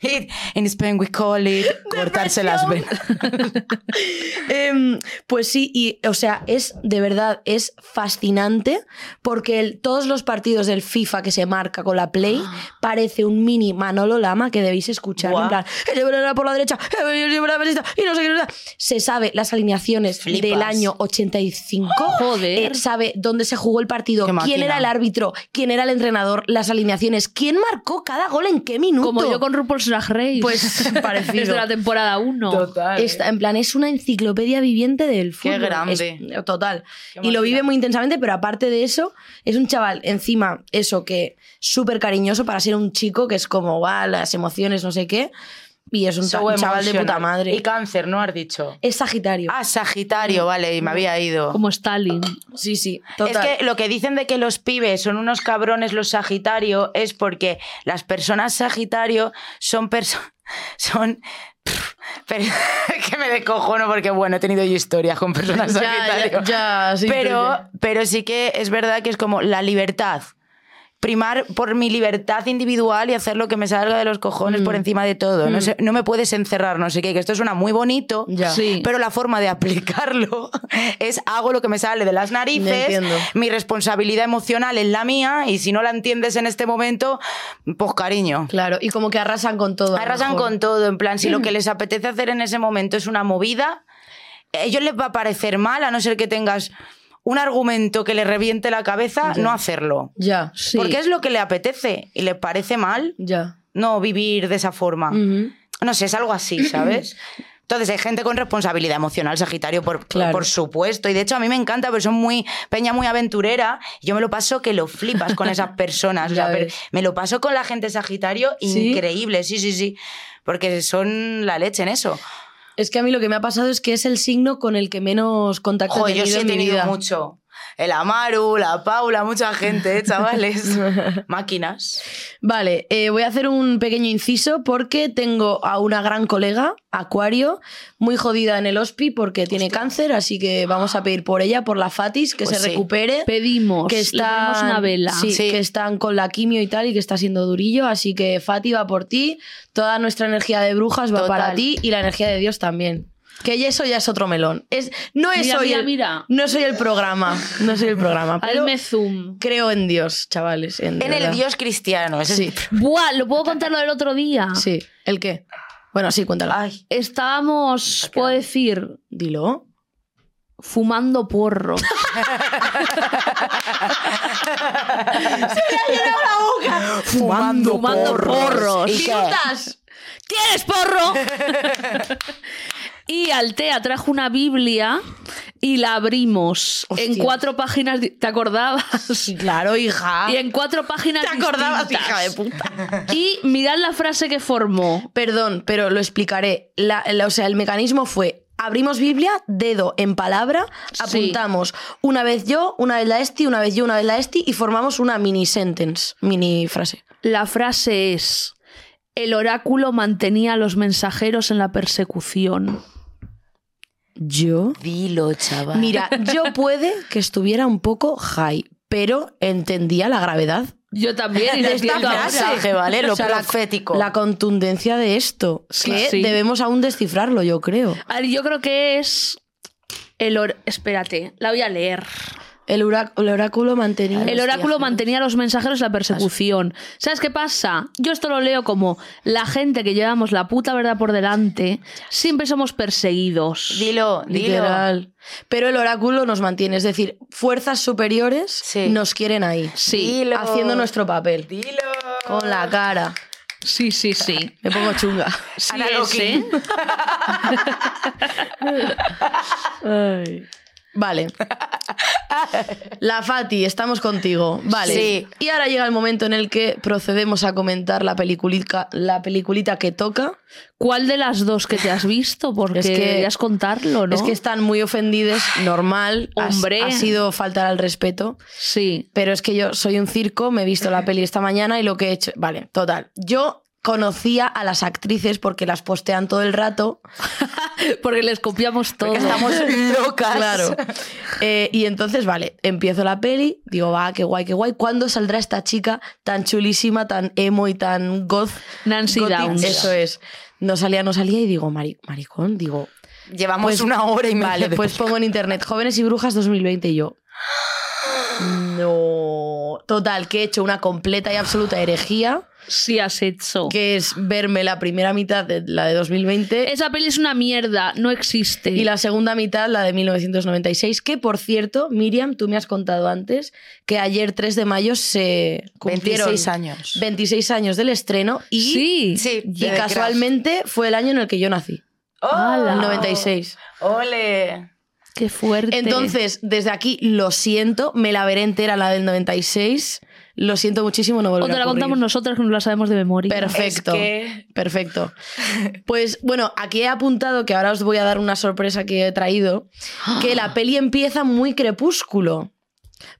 It- in Spain we call it [LAUGHS] cortarse las venas. [LAUGHS]
Em, pues sí, y o sea, es de verdad, es fascinante porque el- todos los partidos del FIFA que se marca con la Play [GASPS] parece un mini Manolo Lama que debéis escuchar.
Guau.
En plan, "Eh, llevará por la derecha, eh, por la derecha", y no sé qué. Se sabe las alineaciones
Flipas.
del año 85.
Joder.
Eh, sabe dónde se jugó el partido, quién era el árbitro, quién era el entrenador, las alineaciones, quién marcó cada gol en qué minuto.
Como yo con RuPaul's Drag Race.
Pues, [LAUGHS] parecido.
Desde la temporada 1.
Total.
Está- en plan, es una enciclopedia viviente del fútbol.
grande.
Es- total.
Qué
y lo vive muy intensamente, pero aparte de eso, es un chaval, encima, eso que súper cariñoso para ser un chico, que es como, va, las emociones, no sé qué. Y es un,
So
cha- chaval de puta madre.
Y cáncer, ¿no has dicho?
es Sagitario.
Ah, Sagitario, vale, y me había ido.
Como Stalin.
sí, sí.
Es que lo que dicen de que los pibes son unos cabrones los Sagitario es porque las personas Sagitario son personas. [LAUGHS] Son. [LAUGHS] Pero, [LAUGHS] que me descojono porque, bueno, he tenido yo historias con personas
Ya,
Sagitario.
ya, ya, sí,
pero
pero
sí que es verdad que es como la libertad. Primar por mi libertad individual y hacer lo que me salga de los cojones
Mm.
por encima de todo. No, sé- no me puedes encerrar, no sé qué, que esto suena muy bonito,
Ya.
Sí.
pero la forma de aplicarlo [LAUGHS] es hago lo que me sale de las narices, mi responsabilidad emocional es la mía y si no la entiendes en este momento, pues cariño.
Claro, y como que arrasan con todo.
Arrasan con todo, en plan, si lo que les apetece hacer en ese momento es una movida, a ellos les va a parecer mal, a no ser que tengas un argumento que le reviente la cabeza,
Ya.
no hacerlo.
Ya,
Sí.
Porque es lo que le apetece y les parece mal
ya.
no vivir de esa forma. No sé, es algo así, ¿sabes? [CLEARS THROAT] Entonces hay gente con responsabilidad emocional, Sagitario, por,
Claro.
por supuesto. Y de hecho a mí me encanta, pero son muy peña muy aventurera. Yo me lo paso que lo flipas con esas personas. [LAUGHS] o sea, me lo paso con la gente Sagitario
¿Sí?
increíble, sí, sí, sí. Porque son la leche en eso.
Es que a mí lo que me ha pasado es que es el signo con el que menos contacto
Joder,
he
yo
tenido
sí he
en mi
tenido
vida.
mucho. El Amaru, la Paula, mucha gente, ¿eh, chavales. [LAUGHS] Máquinas.
Vale, eh, voy a hacer un pequeño inciso porque tengo a una gran colega, Acuario, muy jodida en el hospi porque tiene cáncer, así que vamos a pedir por ella, por la Fatis, que
Pues
se
sí.
recupere.
Pedimos.
Que
le
está
ponemos una vela.
Sí,
Sí.
que están con la quimio y tal y que está siendo durillo, así que Fati va por ti, toda nuestra energía de brujas va
Total.
para ti y la energía de Dios también. Que ya eso ya es otro melón. Es, no es
Mira,
hoy
mira,
el,
mira.
no soy el programa, no soy el programa, [LAUGHS] pero
zoom.
creo en Dios, chavales. En,
el. Dios cristiano. ese
Sí.
es-
Buah, ¿lo puedo contar lo del otro día?
Sí, ¿el qué? Bueno, sí, cuéntalo.
Ay,
Estábamos, puedo decir,
Dilo.
fumando porro. [LAUGHS]
fumando,
Fumando porros.
¿Y qué?
¡Minutas!
¿Tienes porro? [LAUGHS] Y Altea trajo una Biblia y la abrimos en cuatro páginas. ¿Te acordabas?
Claro, hija.
Y en cuatro páginas.
¿Te acordabas,
distintas.
hija de puta?
Y mirad la frase que formó.
Perdón, pero lo explicaré. La- la- o sea, el mecanismo fue. Abrimos Biblia, dedo en palabra,
Sí.
apuntamos una vez yo, una vez la esti, una vez yo, una vez la esti y formamos una mini sentence, mini frase.
La frase es: El oráculo mantenía a los mensajeros en la persecución.
¿Yo?
Dilo, chaval.
Mira, yo puede que estuviera un poco high, pero entendía la gravedad
Yo también. y
de esta frase,
mensaje, ¿vale? Lo
la-
profético.
La, contundencia de esto,
Sí,
que
sí.
debemos aún descifrarlo, yo creo.
A ver, yo creo que es. El or- Espérate, la voy a leer.
El, orá- el oráculo mantenía...
El oráculo mantenía a los mensajeros en la persecución. ¿Sabes qué pasa? Yo esto lo leo como la gente que llevamos la puta verdad por delante, siempre somos perseguidos.
Dilo, dilo.
Literal. Pero el oráculo nos mantiene, es decir, fuerzas superiores
Sí.
nos quieren ahí.
Sí,
Dilo.
Haciendo nuestro papel.
Dilo.
Con la cara.
sí, sí, sí.
Me pongo chunga.
Sí es. ¿eh? [LAUGHS] [LAUGHS]
Vale. [LAUGHS] La Fati, estamos contigo. Vale.
Sí.
Y ahora llega el momento en el que procedemos a comentar la peliculita, la peliculita que toca.
¿Cuál de las dos que te has visto? [LAUGHS] Porque
Es que-
deberías contarlo, ¿no?
Es que están muy ofendidas, normal. ha-
Hombre.
Ha, sido faltar al respeto.
Sí.
Pero es que yo soy un circo, me he visto la peli esta mañana y lo que he hecho. Vale, total. Yo conocía a las actrices porque las postean todo el rato. [LAUGHS]
Porque les copiamos todo.
Porque estamos locas.
Claro. Eh, y entonces, vale, empiezo la peli, digo, va, qué guay, qué guay. ¿Cuándo saldrá esta chica tan chulísima, tan emo y tan goth?
Nancy
gothic?
Downs.
Eso es. No salía, no salía y digo, "Mari- maricón, digo,
Llevamos
Pues-
una hora y media.
vale,
de-
pues pongo en internet Jóvenes y Brujas 2020 y yo. [GASPS] No. Total, que he hecho una completa y absoluta herejía,
Sí has hecho.
que es verme la primera mitad de la de 2020
Esa peli es una mierda, no existe.
y la segunda mitad, la de 1996, que por cierto, Miriam, tú me has contado antes que ayer 3 de mayo se cumplieron
26 años.
26 años del estreno y,
Sí.
Sí,
y casualmente fue el año en el que yo nací,
¡Oh!
Ala.
el 96.
¡Ole!
Qué fuerte.
Entonces, desde aquí lo siento, me la veré entera la del 96. Lo siento muchísimo, no
o
volverá
te la
a
contamos nosotras que no la sabemos de memoria.
Perfecto.
Es que-
Perfecto. [LAUGHS] Pues bueno, aquí he apuntado que ahora os voy a dar una sorpresa que he traído, que la peli empieza muy crepúsculo.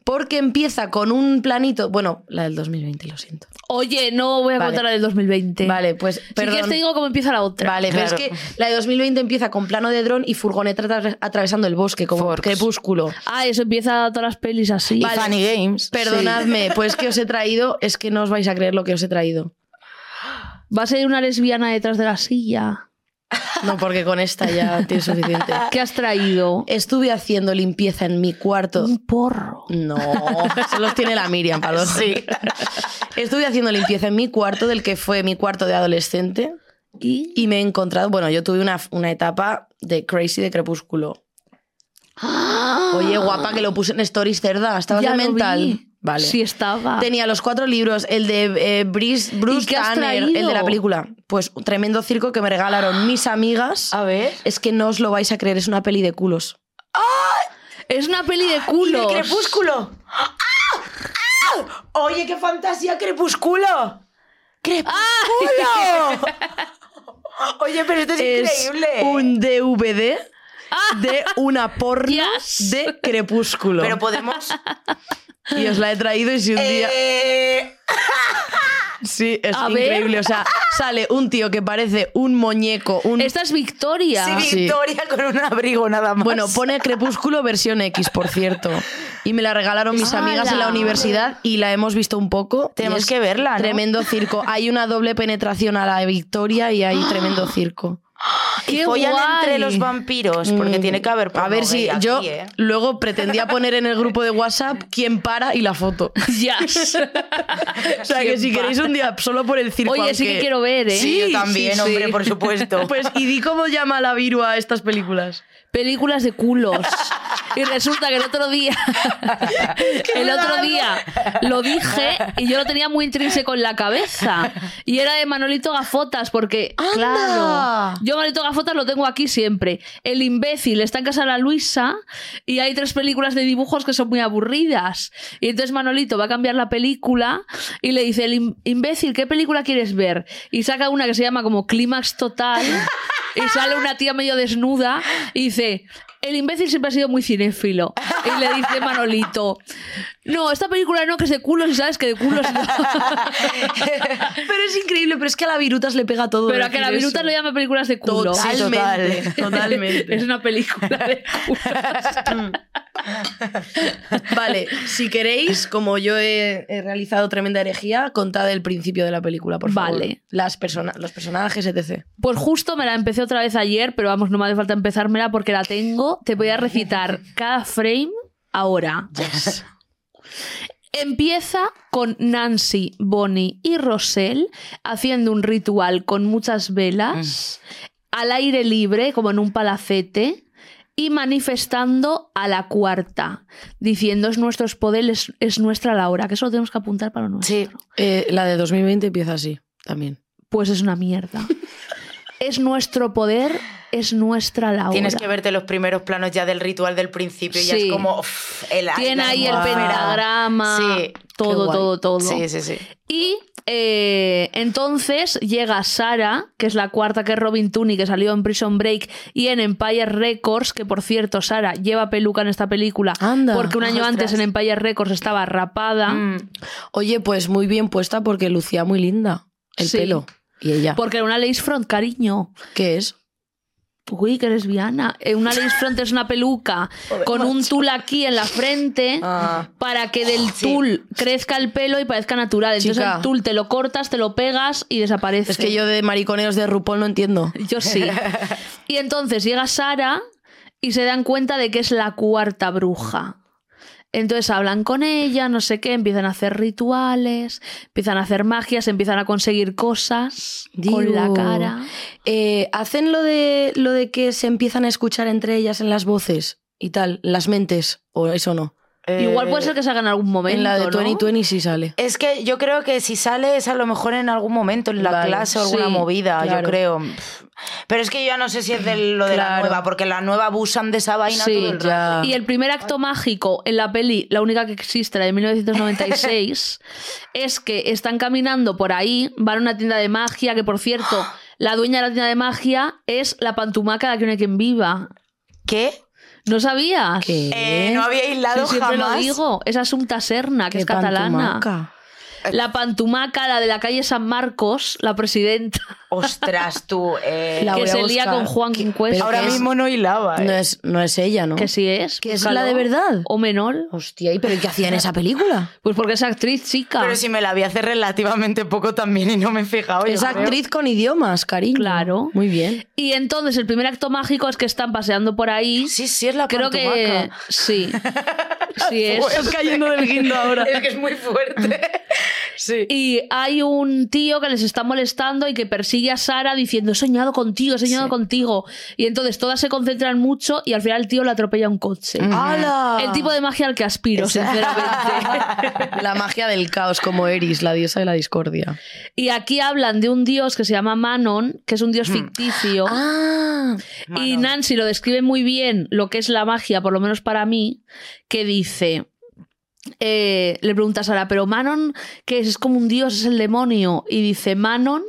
Porque empieza con un planito, bueno, la del 2020, lo siento.
Oye, no voy a
Vale.
contar la del 2020.
Vale, pues
Si
perdón.
quieres te digo cómo empieza la otra.
Vale, pero es que la de 2020 empieza con plano de dron y furgoneta atra- atravesando el bosque, como
Forks.
crepúsculo.
Ah, eso empieza todas las pelis así.
Y Funny Games.
Perdonadme, pues que os he traído, es que no os vais a creer lo que os he traído. [GASPS]
Va a ser una lesbiana detrás de la silla.
No, porque con esta ya tienes suficiente. [LAUGHS]
¿Qué has traído?
Estuve haciendo limpieza en mi cuarto.
Un porro.
No, se los tiene la Miriam, para los [LAUGHS]
Sí.
Estuve haciendo limpieza en mi cuarto, del que fue mi cuarto de adolescente,
¿Y?
y me he encontrado, bueno, yo tuve una, una etapa de crazy de crepúsculo. Oye, guapa, que lo puse en Stories cerda, ¿estabas
Ya
de
lo
mental?
vi.
Vale.
Sí estaba.
Tenía los cuatro libros, el de eh, Bruce, Bruce Tanner, el de la película. Pues un tremendo circo que me regalaron [GASPS] mis amigas.
A ver.
Es que no os lo vais a creer, es una peli de culos.
Es una peli de [GASPS]
¿Y de
culos.
Crepúsculo? ¡Ah! ¡Ah! Oye, qué fantasía, Crepúsculo. ¡Crepúsculo! [LAUGHS] Oye, pero esto es,
Es
increíble.
un DVD de una [LAUGHS] porno
Yes.
de crepúsculo.
Pero podemos.
Y os la he traído y si un día...
Eh,
Sí, es
A ver.
increíble. O sea, sale un tío que parece un muñeco, un...
Esta es Victoria.
Sí,
Sí.
Victoria con un abrigo nada más.
Bueno, pone [LAUGHS] Crepúsculo versión X, por cierto. Y me la regalaron mis amigas en la universidad y la hemos visto un poco.
Tenemos que verla, ¿no?
Tremendo circo. Hay una doble penetración a la Victoria y hay tremendo circo.
¡Qué
follan
guay!
entre los vampiros, porque
Mm,
tiene que haber
A ver si
aquí,
yo
¿eh?
luego pretendía poner en el grupo de WhatsApp [LAUGHS] quién para y la foto. [LAUGHS]
Yes. [LAUGHS]
O sea, que si queréis un día solo por el circo.
Oye, sí
aunque-
que quiero ver, ¿eh?
Sí,
yo también,
sí,
hombre,
sí.
por supuesto.
Pues, ¿y di cómo llama la Viru a estas películas?
Películas de culos. Y resulta que el otro día, el otro día lo dije y yo lo tenía muy intrínseco en la cabeza. Y era de Manolito Gafotas, porque, claro, yo Manolito Gafotas lo tengo aquí siempre. El imbécil está en casa de la Luisa y hay tres películas de dibujos que son muy aburridas. Y entonces Manolito va a cambiar la película y le dice, el im- imbécil, ¿qué película quieres ver? Y saca una que se llama como Clímax Total [LAUGHS] y sale una tía medio desnuda y dice, el imbécil siempre ha sido muy cinéfilo. Y le dice [LAUGHS] Manolito, no, esta película no, que es de culos y sabes que de culos no. [LAUGHS]
Pero es increíble, pero es que a la Virutas le pega todo.
Pero a que
decir
la Viruta
eso.
lo llama películas de culos.
Totalmente,
Sí,
totalmente.
Es una película de culos. [LAUGHS]
Vale, si queréis, como yo he, he realizado tremenda herejía, contad el principio de la película, por favor.
Vale.
Las persona los personajes, etc.
Pues justo me la empecé otra vez ayer, pero vamos, no me hace falta empezármela porque la tengo. Te voy a recitar cada frame ahora. Empieza con Nancy, Bonnie y Roselle haciendo un ritual con muchas velas, al aire libre, como en un palacete, y manifestando a la cuarta, diciendo es nuestros poderes, es nuestra la hora, que eso lo tenemos que apuntar para lo nuestro.
Sí.
Eh, la de 2020 empieza así, también.
Pues es una mierda. [LAUGHS] es nuestro poder, es nuestra la hora.
Tienes que verte los primeros planos ya del ritual del principio. y Ya
Sí.
es como. uf, el,
Tiene
la
ahí el pentagrama,
Sí.
todo, todo, todo.
Sí, sí, sí.
Y eh, entonces llega Sara, que es la cuarta que es Robin Tooney, que salió en Prison Break y en Empire Records, que por cierto, Sara lleva peluca en esta película,
Anda.
porque un año
Ostras.
antes en Empire Records estaba rapada,
Mm.
Oye, pues muy bien puesta porque lucía muy linda el
Sí.
pelo. Y ella.
porque era una lace front, cariño.
¿Qué es?
Uy, que lesbiana. Una lace front es una peluca [LAUGHS] con un tul aquí en la frente
Ah.
para que del tul crezca el pelo y parezca natural. Entonces
Chica.
el tul te lo cortas, te lo pegas y desaparece.
Es que yo de mariconeos de RuPaul no entiendo.
Yo sí. [LAUGHS] Y entonces llega Sara y se dan cuenta de que es la cuarta bruja. Entonces hablan con ella, no sé qué, empiezan a hacer rituales, empiezan a hacer magias, empiezan a conseguir cosas con la cara.
eh, ¿Hacen lo de, lo de que se empiezan a escuchar entre ellas en las voces y tal, las mentes? ¿O eso no?
Igual
Eh,
puede ser que salga en algún momento.
en la de
¿no?
2020 sí sale.
Es que yo creo que si sale es a lo mejor en algún momento en la
Vale,
clase o alguna
sí,
movida,
claro.
yo creo. Pero es que yo ya no sé si es de lo de la nueva, porque la nueva abusan de esa vaina
Sí,
todo el rato.
Y el primer acto mágico en la peli, la única que existe, la de 1996, [LAUGHS] es que están caminando por ahí, van a una tienda de magia, que por cierto, la dueña de la tienda de magia es la pantumaca de Aquí no hay quien viva.
¿Qué?
¿No sabías?
¿Qué?
Eh, no había
Sí,
aislado
siempre
jamás.
lo digo. Es Asunta Serna, que
¿Qué
es catalana.
pantumaca?
La pantumaca, la de la calle San Marcos, la presidenta,
Ostras, tú. eh,
La
que
voy a
se lía
buscar.
con Juan
¿Qué-
Quincuesta.
pero
ahora
es-
mismo no hilaba. eh.
No es, no es ella, ¿no?
Que sí es.
¿Que es la de verdad?
O menor.
Hostia, ¿y pero ¿y qué hacía en esa película?
Pues porque es actriz chica.
Pero si me la vi hace relativamente poco también y no me he fijado. yo
es
creo.
actriz con idiomas, cariño.
Claro.
Muy bien.
Y entonces el primer acto mágico es que están paseando por ahí.
Sí, sí, es la
Creo que
pantumaca.
sí. [LAUGHS] Sí es.
Estás [LAUGHS] cayendo del guindo ahora.
Es que es muy fuerte. [LAUGHS] sí.
Y hay un tío que les está molestando y que persigue a Sara diciendo, he soñado contigo, he soñado contigo. Y entonces todas se concentran mucho y al final el tío le atropella un coche.
¡Hala!
El tipo de magia al que aspiro, sinceramente. [LAUGHS]
La magia del caos, como Eris, la diosa de la discordia.
y aquí hablan de un dios que se llama Manon, que es un dios ficticio.
Ah,
Y Nancy lo describe muy bien lo que es la magia, por lo menos para mí, que dice. eh, le pregunta a Sara, pero Manon, ¿qué es? Es como un dios, es el demonio. Y dice, Manon,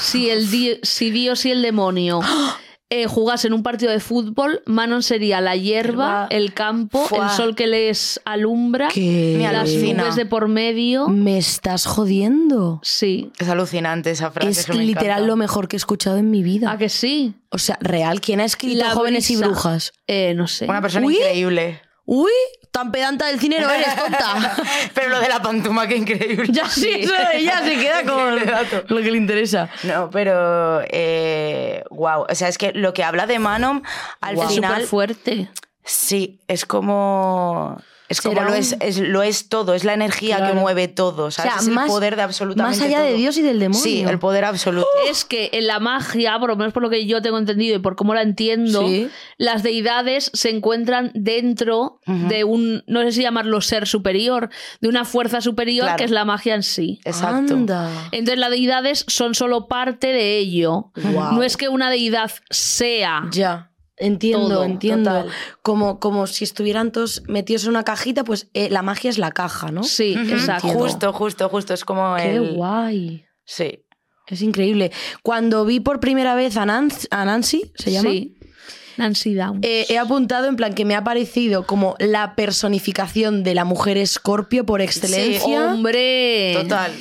si, el di- si Dios y el demonio [GASPS] eh, jugasen un partido de fútbol, Manon sería la hierba, el campo,
Fuá.
el sol que les alumbra,
que
Me
las nubes de por medio.
me estás jodiendo.
Sí.
Es alucinante esa frase.
Es
me
literal
encanta.
lo mejor que he escuchado en mi vida.
¿A que sí?
O sea, real, ¿quién ha escrito
La
Jóvenes y. Brujas?
Eh, no sé.
Una persona
Uy.
increíble.
Uy, tan pedanta del cine no eres, tonta. [LAUGHS]
Pero lo de la pantuma, qué increíble.
ya sí, eso ella se queda [LAUGHS] con lo que le interesa.
No, pero. Eh, wow. O sea, es que lo que habla de Manon al
Es
final.
fuerte.
Sí, es como. Es como lo
un-
es, es- lo es todo, es la energía
Claro.
que mueve todo. ¿sabes?
O sea,
es el
más-
poder de absolutamente
más allá de. Dios y del demonio.
Sí, el poder absoluto.
Es que en la magia, por lo menos por lo que yo tengo entendido y por cómo la entiendo,
Sí.
las deidades se encuentran dentro de un, no sé si llamarlo ser superior, de una fuerza superior
Claro.
que es la magia en sí.
Exacto.
Anda.
Entonces las deidades son solo parte de ello. No es que una deidad sea.
Ya. Entiendo,
Todo,
entiendo.
total.
Como, como si estuvieran todos metidos en una cajita, pues eh, la magia es la caja, ¿no?
Sí, exacto.
Justo, justo, justo. Es como
Qué
el.
guay.
Sí.
Es increíble. Cuando vi por primera vez a Nancy, a Nancy ¿se llama?
Sí. Nancy Down.
Eh, he apuntado en plan que me ha parecido como la personificación de la mujer escorpio por excelencia.
Hombre.
Total.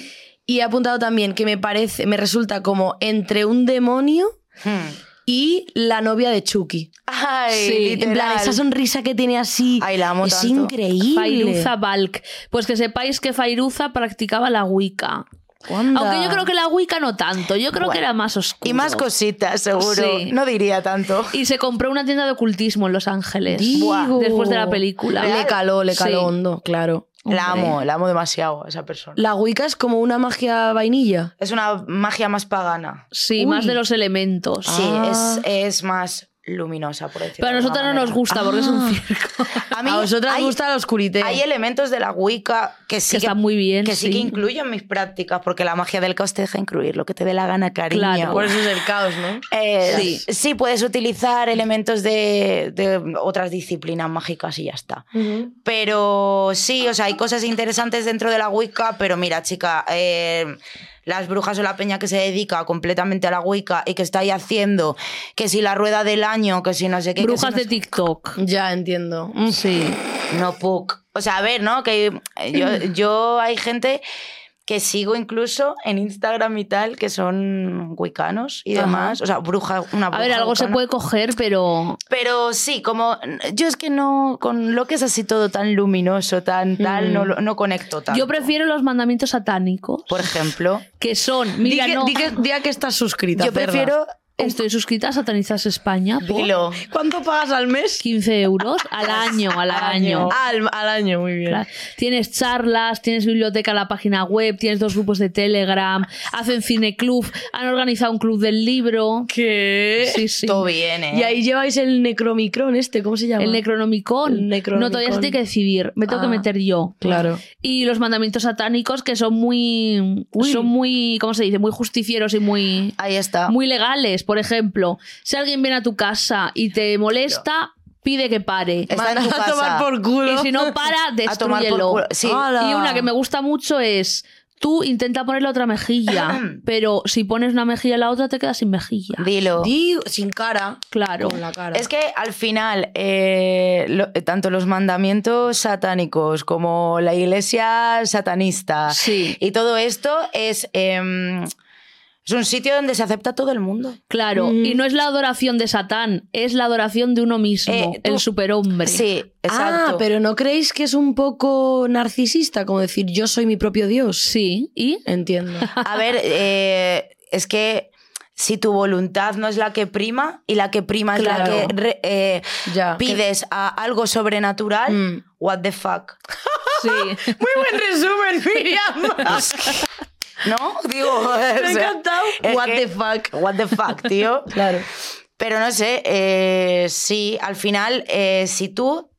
Y he apuntado también que me parece, me resulta como entre un demonio
Hmm.
Y la novia de Chucky.
Ay,
Sí,
En plan, esa sonrisa que tiene así.
Ay, la amo
es
tanto.
increíble.
Fairuza Balk. Pues que sepáis que Fairuza practicaba la Wicca. Aunque yo creo que la Wicca no tanto, yo creo
Bueno,
que era más oscuro.
Y más cositas, seguro.
Sí.
No diría tanto.
Y se compró una tienda de ocultismo en Los Ángeles.
Digo.
Después de la película.
Le caló, le caló
Sí.
hondo, claro.
La amo, la amo demasiado a esa persona.
La Wicca es como una magia vainilla.
Es una magia más pagana.
Sí,
Uy.
más de los elementos.
Sí,
Ah.
es, es más luminosa, por decirlo
Pero a
de
nosotros no nos gusta porque es un
Ah.
circo.
A mí
a vosotras
hay,
gusta la oscuridad.
hay elementos de la Wicca que sí
Que están muy bien,
que sí,
sí.
que incluyo en mis prácticas, porque la magia del caos te deja incluir lo que te dé la gana, cariño.
Claro.
Por eso es el caos, ¿no?
Eh,
Sí.
sí. puedes utilizar elementos de, de otras disciplinas mágicas y ya está. Pero sí, o sea, hay cosas interesantes dentro de la Wicca, pero mira, chica, eh, las brujas o la peña que se dedica completamente a la Wicca y que está ahí haciendo que si la rueda del año, que si no sé qué.
Brujas
si
de TikTok.
Ya entiendo.
Sí.
No, puc. O sea, a ver, ¿no? Que yo, yo hay gente que sigo incluso en Instagram y tal, que son wiccanos y
Ajá.
demás. O sea, bruja, una
A
bruja
ver, algo se puede coger, pero
Pero sí, como yo es que no, con lo que es así todo tan luminoso, tan tal,
Mm.
no, lo- no conecto tanto.
yo prefiero los mandamientos satánicos,
Por ejemplo,
que son,
Di
mira,
que,
no,
di que- di a que estás suscrita.
yo prefiero...
estoy suscrita a Satanizas España por
Dilo.
¿Cuánto pagas al mes?
15 euros al año, al año.
Al, al año, muy bien.
Claro. Tienes charlas, tienes biblioteca en la página web, tienes dos grupos de Telegram, hacen cineclub, han organizado un club del libro.
¿Qué?
Sí, sí.
Todo bien, ¿eh?
Y ahí lleváis el necromicron este, ¿cómo se llama?
El Necronomicon.
El Necronomicon.
No, todavía se tiene que decidir. Me tengo que
Ah,
meter yo.
Claro.
Y los mandamientos satánicos que son muy.
Uy.
Son muy. ¿Cómo se dice? Muy justicieros y muy.
Ahí está.
Muy legales. Por ejemplo, si alguien viene a tu casa y te molesta, pide que pare.
Está en tu
a tomar
casa.
por culo.
Y si no para, [LAUGHS]
A
destruyelo.
Sí.
Y una que me gusta mucho es. Tú intenta ponerle otra mejilla, [CLEARS THROAT] pero si pones una mejilla en la otra te quedas sin mejilla.
Dilo.
Di- sin cara.
Claro.
Con la cara.
Es que al final, eh, lo- tanto los mandamientos satánicos como la iglesia satanista
Sí.
y todo esto es, em, es un sitio donde se acepta todo el mundo.
Claro,
Mm.
y no es la adoración de Satán, es la adoración de uno mismo,
Eh, tú-
el superhombre.
Sí, exacto.
Ah, pero ¿no creéis que es un poco narcisista? Como decir, yo soy mi propio Dios.
Sí, ¿y?
Entiendo. [LAUGHS]
A ver, eh, es que si tu voluntad no es la que prima y la que prima es la que re- eh,
ya.
pides a algo sobrenatural,
Mm.
what the fuck.
Sí. [LAUGHS]
Muy buen resumen, Miriam. [LAUGHS]
¿No? Digo, [LAUGHS] o
Me ha encantado. What
que-
the fuck.
What the fuck, tío. [LAUGHS]
Claro.
Pero no sé, eh, sí, al final, eh, si tú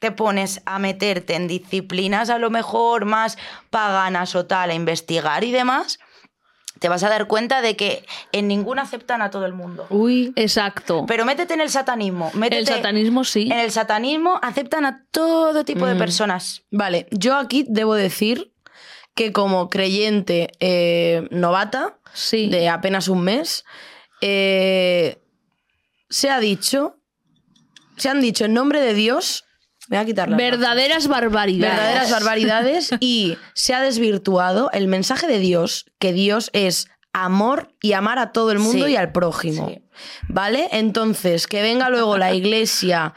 te pones a meterte en disciplinas a lo mejor más paganas o tal, a investigar y demás, te vas a dar cuenta de que en ninguna aceptan a todo el mundo.
Uy.
Exacto.
Pero métete en el satanismo. Métete
el satanismo sí.
En el satanismo aceptan a todo tipo de
Mm.
personas.
Vale, yo aquí debo decir que como creyente eh, novata,
Sí.
de apenas un mes, eh, se ha dicho, se han dicho en nombre de Dios, me voy a quitar las gafas.
Verdaderas barbaridades.
verdaderas barbaridades [LAUGHS] y se ha desvirtuado el mensaje de Dios, que Dios es amor y amar a todo el mundo
Sí.
y al prójimo.
Sí.
¿Vale? Entonces, que venga luego la iglesia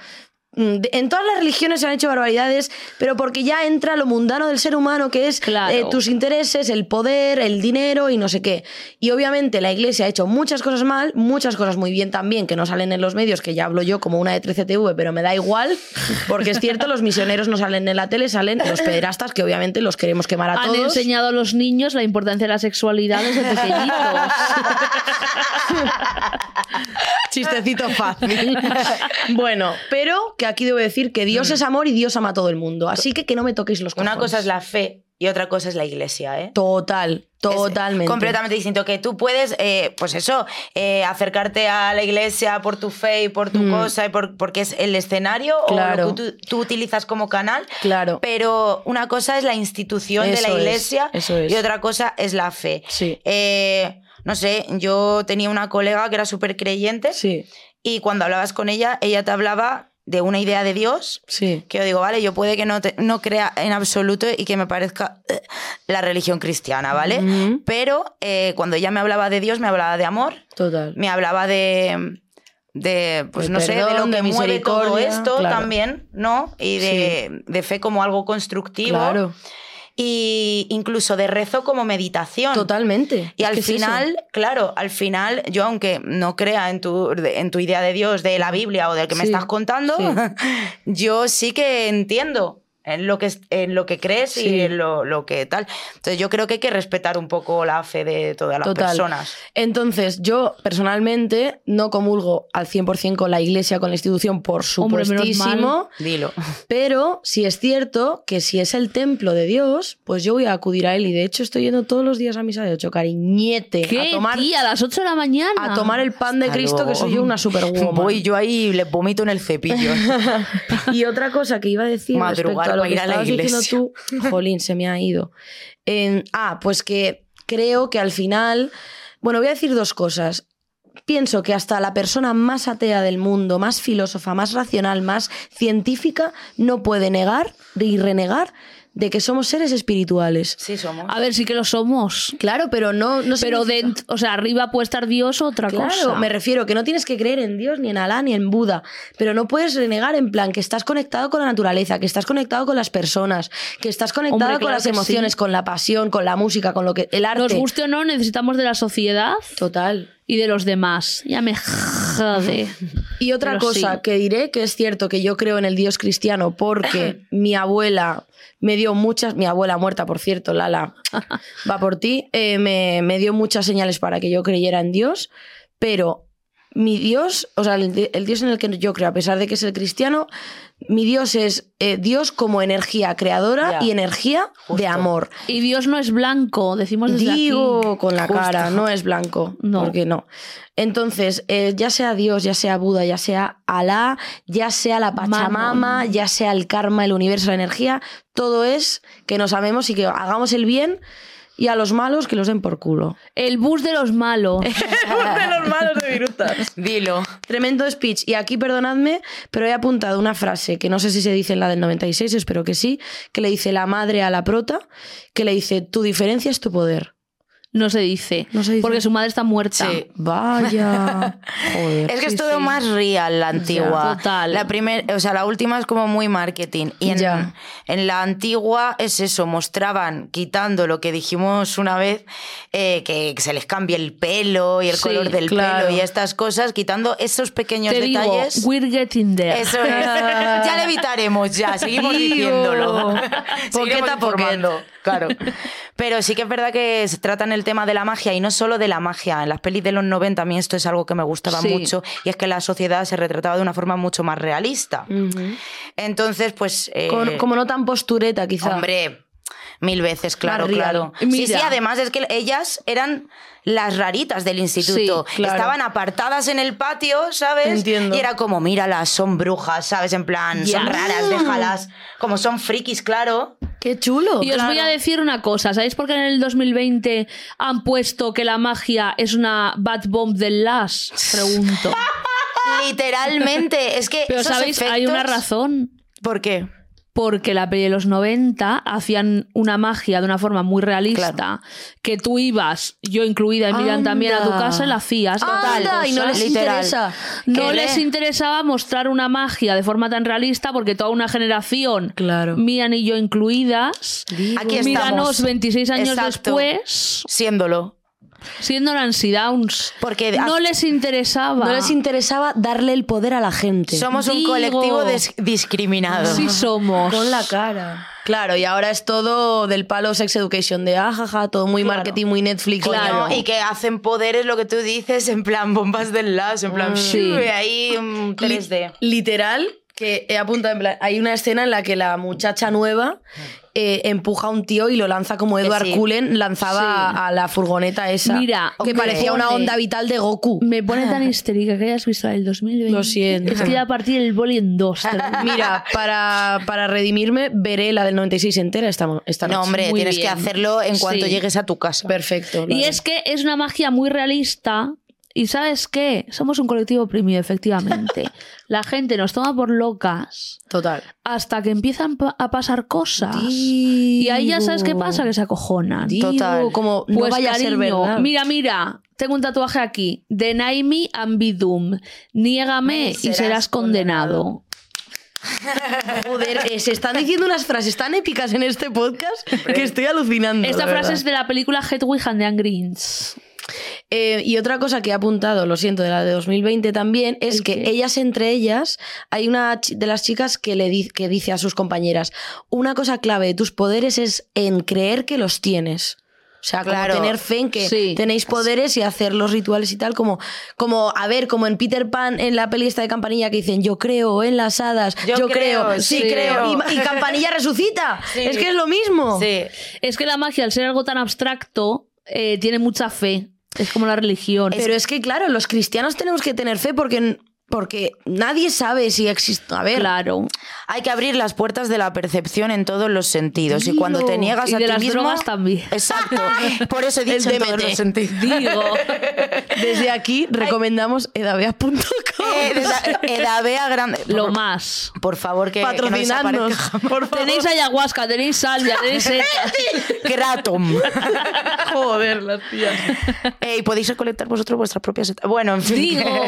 en todas las religiones se han hecho barbaridades, pero porque ya entra lo mundano del ser humano, que es
Claro.
eh, tus intereses, el poder, el dinero y no sé qué. Y obviamente la iglesia ha hecho muchas cosas mal, muchas cosas muy bien también, que no salen en los medios, que ya hablo yo como una de 13TV, pero me da igual, porque es cierto, los misioneros no salen en la tele, salen los pederastas, que obviamente los queremos quemar a
Han
todos.
enseñado a los niños la importancia de la sexualidad desde pequeñitos. [LAUGHS]
Chistecito fácil. [LAUGHS] bueno, pero que aquí debo decir que Dios es amor y Dios ama a todo el mundo. Así que que no me toquéis los cojones.
Una cosa es la fe y otra cosa es la iglesia, ¿eh?
Total,
Es
totalmente.
completamente distinto. Que tú puedes, eh, pues eso, eh, acercarte a la iglesia por tu fe y por tu
Mm.
cosa, y por- porque es el escenario
Claro.
o lo que tú, tú utilizas como canal.
Claro.
Pero una cosa es la institución de la
es,
iglesia
eso es.
y otra cosa es la fe.
Sí.
Eh, no sé, yo tenía una colega que era súper creyente
Sí,
y cuando hablabas con ella, ella te hablaba de una idea de Dios
sí.
que yo digo, vale, yo puede que no, te- no crea en absoluto y que me parezca eh, la religión cristiana, ¿vale? Pero eh, cuando ella me hablaba de Dios, me hablaba de amor,
Total.
me hablaba de, de pues
De
no sé, de lo
de
que mueve todo esto
claro.
también, ¿no? Y de, de fe como algo constructivo.
Claro.
Y incluso de rezo como meditación.
Totalmente.
Y
Es
al
es
final, claro, al final, yo aunque no crea en tu, en tu idea de Dios, de la Biblia o del que me estás contando,
sí. [LAUGHS]
yo sí que entiendo en lo que, en lo que crees
Sí.
y en lo, lo que tal. Entonces yo creo que hay que respetar un poco la fe de todas las
Total.
personas.
Entonces, yo personalmente no comulgo al 100% con la iglesia, con la institución, por supuestísimo.
Dilo.
Pero sí es cierto que si es el templo de Dios, pues yo voy a acudir a él. Y de hecho estoy yendo todos los días a misa de 8, cariñete.
¿Qué,
a tomar,
tía? A las 8 de la mañana.
a tomar el pan de
Hasta
Cristo, que soy yo una superwoman.
Voy yo ahí y le vomito en el cepillo. [LAUGHS]
Y otra cosa que iba a decir [LAUGHS]
Madrugar
lo
para
que
ir a la
diciendo
iglesia.
tú, [LAUGHS] jolín, se me ha ido. En- ah, pues que creo que al final, bueno, voy a decir dos cosas. Pienso que hasta la persona más atea del mundo, más filósofa, más racional, más científica, no puede negar y renegar de que somos seres espirituales.
Sí, somos.
A ver, sí que lo somos.
Claro, pero no, no
Pero dentro, o sea, arriba puede estar Dios o otra
Claro,
cosa.
me refiero que no tienes que creer en Dios, ni en Alá, ni en Buda, pero no puedes renegar en plan que estás conectado con la naturaleza, que estás conectado con las personas, que estás conectado
Hombre,
con
claro
las emociones,
sí.
con la pasión, con la música, con lo que el arte.
Nos guste o no, necesitamos de la sociedad
Total.
Y de los demás. Ya me jode.
Y otra
Pero
cosa
sí.
que diré que es cierto que yo creo en el Dios cristiano porque [LAUGHS] mi abuela me dio muchas, mi abuela muerta por cierto, Lala, va por ti, eh, me, me dio muchas señales para que yo creyera en Dios, pero mi Dios, o sea, el, el Dios en el que yo creo, a pesar de que es el cristiano, mi Dios es eh, Dios como energía creadora y energía
Justo.
de amor.
Y Dios no es blanco, decimos desde
Digo
aquí.
con la
Justo.
cara, no es blanco.
No.
Porque no. Entonces, eh, ya sea Dios, ya sea Buda, ya sea Alá, ya sea la Pachamama,
Mamón.
ya sea el karma, el universo, la energía, todo es que nos amemos y que hagamos el bien y a los malos que los den por culo.
El bus de los malos. [LAUGHS]
de los malos
Dilo.
Tremendo speech. Y aquí, perdonadme, pero he apuntado una frase que no sé si se dice en la del 96, espero que sí, que le dice la madre a la prota, que le dice, tu diferencia es tu poder.
No se dice.
No se dice.
Porque su madre está muerta.
Sí. [LAUGHS]
Vaya. Joder. [LAUGHS]
Es que
Sí,
es todo
sí.
más real la antigua.
total.
La primer, o sea, la última es como muy marketing. Y en,
Ya.
en la antigua es eso, mostraban, quitando lo que dijimos una vez, eh, que se les cambie el pelo y el
Sí,
color del
claro.
pelo y estas cosas, quitando esos pequeños
Te digo,
detalles.
we're getting there.
Eso es. [LAUGHS] ya le evitaremos, ya, seguimos diciéndolo.
Poqueta a poquet.
Claro. [LAUGHS] Pero sí que es verdad que se tratan el tema de la magia y no solo de la magia. En las pelis de los 90 a mí esto es algo que me gustaba
Sí.
mucho y es que la sociedad se retrataba de una forma mucho más realista. Entonces, pues... eh,
Con- como no tan postureta, quizá.
Hombre, mil veces, claro, claro. Sí,
Mira.
sí, además es que ellas eran las raritas del instituto.
Sí, claro.
Estaban apartadas en el patio, ¿sabes?
Entiendo.
Y era como, míralas, son brujas, ¿sabes? En plan, son raras, déjalas. Como son frikis, claro.
Qué chulo.
Y os voy a decir una cosa, ¿sabéis por qué en el 2020 han puesto que la magia es una bad bomb del Lash? Pregunto. [LAUGHS]
Literalmente, es que
Pero
esos
¿sabéis? Hay
efectos-
una razón.
¿Por qué?
Porque la peli de los 90 hacían una magia de una forma muy realista, que tú ibas, yo incluida y Miriam también, a tu casa y la hacías. total.
Anda, y no les
Literal.
interesa.
No
¿Qué
les
le?
interesaba mostrar una magia de forma tan realista porque toda una generación,
Claro.
Miriam y yo incluidas,
Aquí estamos.
míranos 26 años
Exacto.
después
Siéndolo.
Siendo Nancy Downs.
Porque
no les interesaba.
No les interesaba darle el poder a la gente.
somos un
Digo.
colectivo des- discriminado.
Sí somos.
Con la cara. Claro, y ahora es todo del palo sex education, de ajaja, todo muy marketing, muy Netflix.
Coño, y que hacen poderes lo que tú dices en plan bombas del lazo, en plan
Sí.
shoo, ahí mm, 3D.
Li- literal, que he apuntado en plan. Hay una escena en la que la muchacha nueva eh, empuja a un tío y lo lanza como Edward
sí.
Cullen lanzaba
Sí.
a, a la furgoneta esa.
Mira,
que parecía una onda vital de Goku.
Me pone tan histérica que hayas visto la del 2020.
Lo siento.
Es que iba a partir el boli en dos. [LAUGHS]
Mira, para, para redimirme, veré la del 96 entera esta, esta noche.
No, hombre,
Muy
tienes que hacerlo en cuanto
Sí.
llegues a tu casa.
Perfecto.
Y es que es una magia muy realista. Y ¿sabes qué? Somos un colectivo oprimido, efectivamente. [LAUGHS] La gente nos toma por locas
Total.
hasta que empiezan pa- a pasar cosas. Y ahí ya sabes qué pasa, que se acojonan.
Digo,
Total.
como no
Pues
vaya a ser verdad.
mira, mira, tengo un tatuaje aquí. Deny me doomed. Niégame y
serás
serás condenado. [LAUGHS]
Joder, eh, se están diciendo unas frases tan épicas en este podcast que estoy alucinando.
Esta frase
verdad.
es de la película Hedwig and the Angry Inch.
Eh, y otra cosa que he apuntado, lo siento, de la de 2020 también, es
¿El
que
qué?
ellas entre ellas, hay una de las chicas que le di- que dice a sus compañeras, una cosa clave de tus poderes es en creer que los tienes. O sea, como tener fe en que
Sí.
tenéis poderes y hacer los rituales y tal, como, como, a ver, como en Peter Pan, en la peli esta de Campanilla, que dicen, yo creo en las hadas, yo,
Yo
creo,
creo,
sí,
sí.
creo, y, y [LAUGHS] Campanilla resucita.
Sí.
Es que es lo mismo.
Sí.
Es que la magia, al ser algo tan abstracto, eh, tiene mucha fe. Es como la religión.
Pero es que, claro, los cristianos tenemos que tener fe porque, porque nadie sabe si existe. A ver,
claro.
Hay que abrir las puertas de la percepción en todos los sentidos. Y cuando te niegas
Y
a
de
ti
las
mismo.
drogas también.
Exacto. [LAUGHS] Por eso he dicho en todos los sentidos.
Digo. [LAUGHS]
desde aquí recomendamos edavea.com.
Eh, eda- Edavea grande.
Lo
por,
más.
por favor, que, que no
Patrocinadnos, por favor.
Tenéis ayahuasca, tenéis salvia, tenéis. [LAUGHS]
Kratom.
Joder, las tías.
Eh, y podéis recolectar vosotros vuestras propias. Bueno, en fin.
Digo.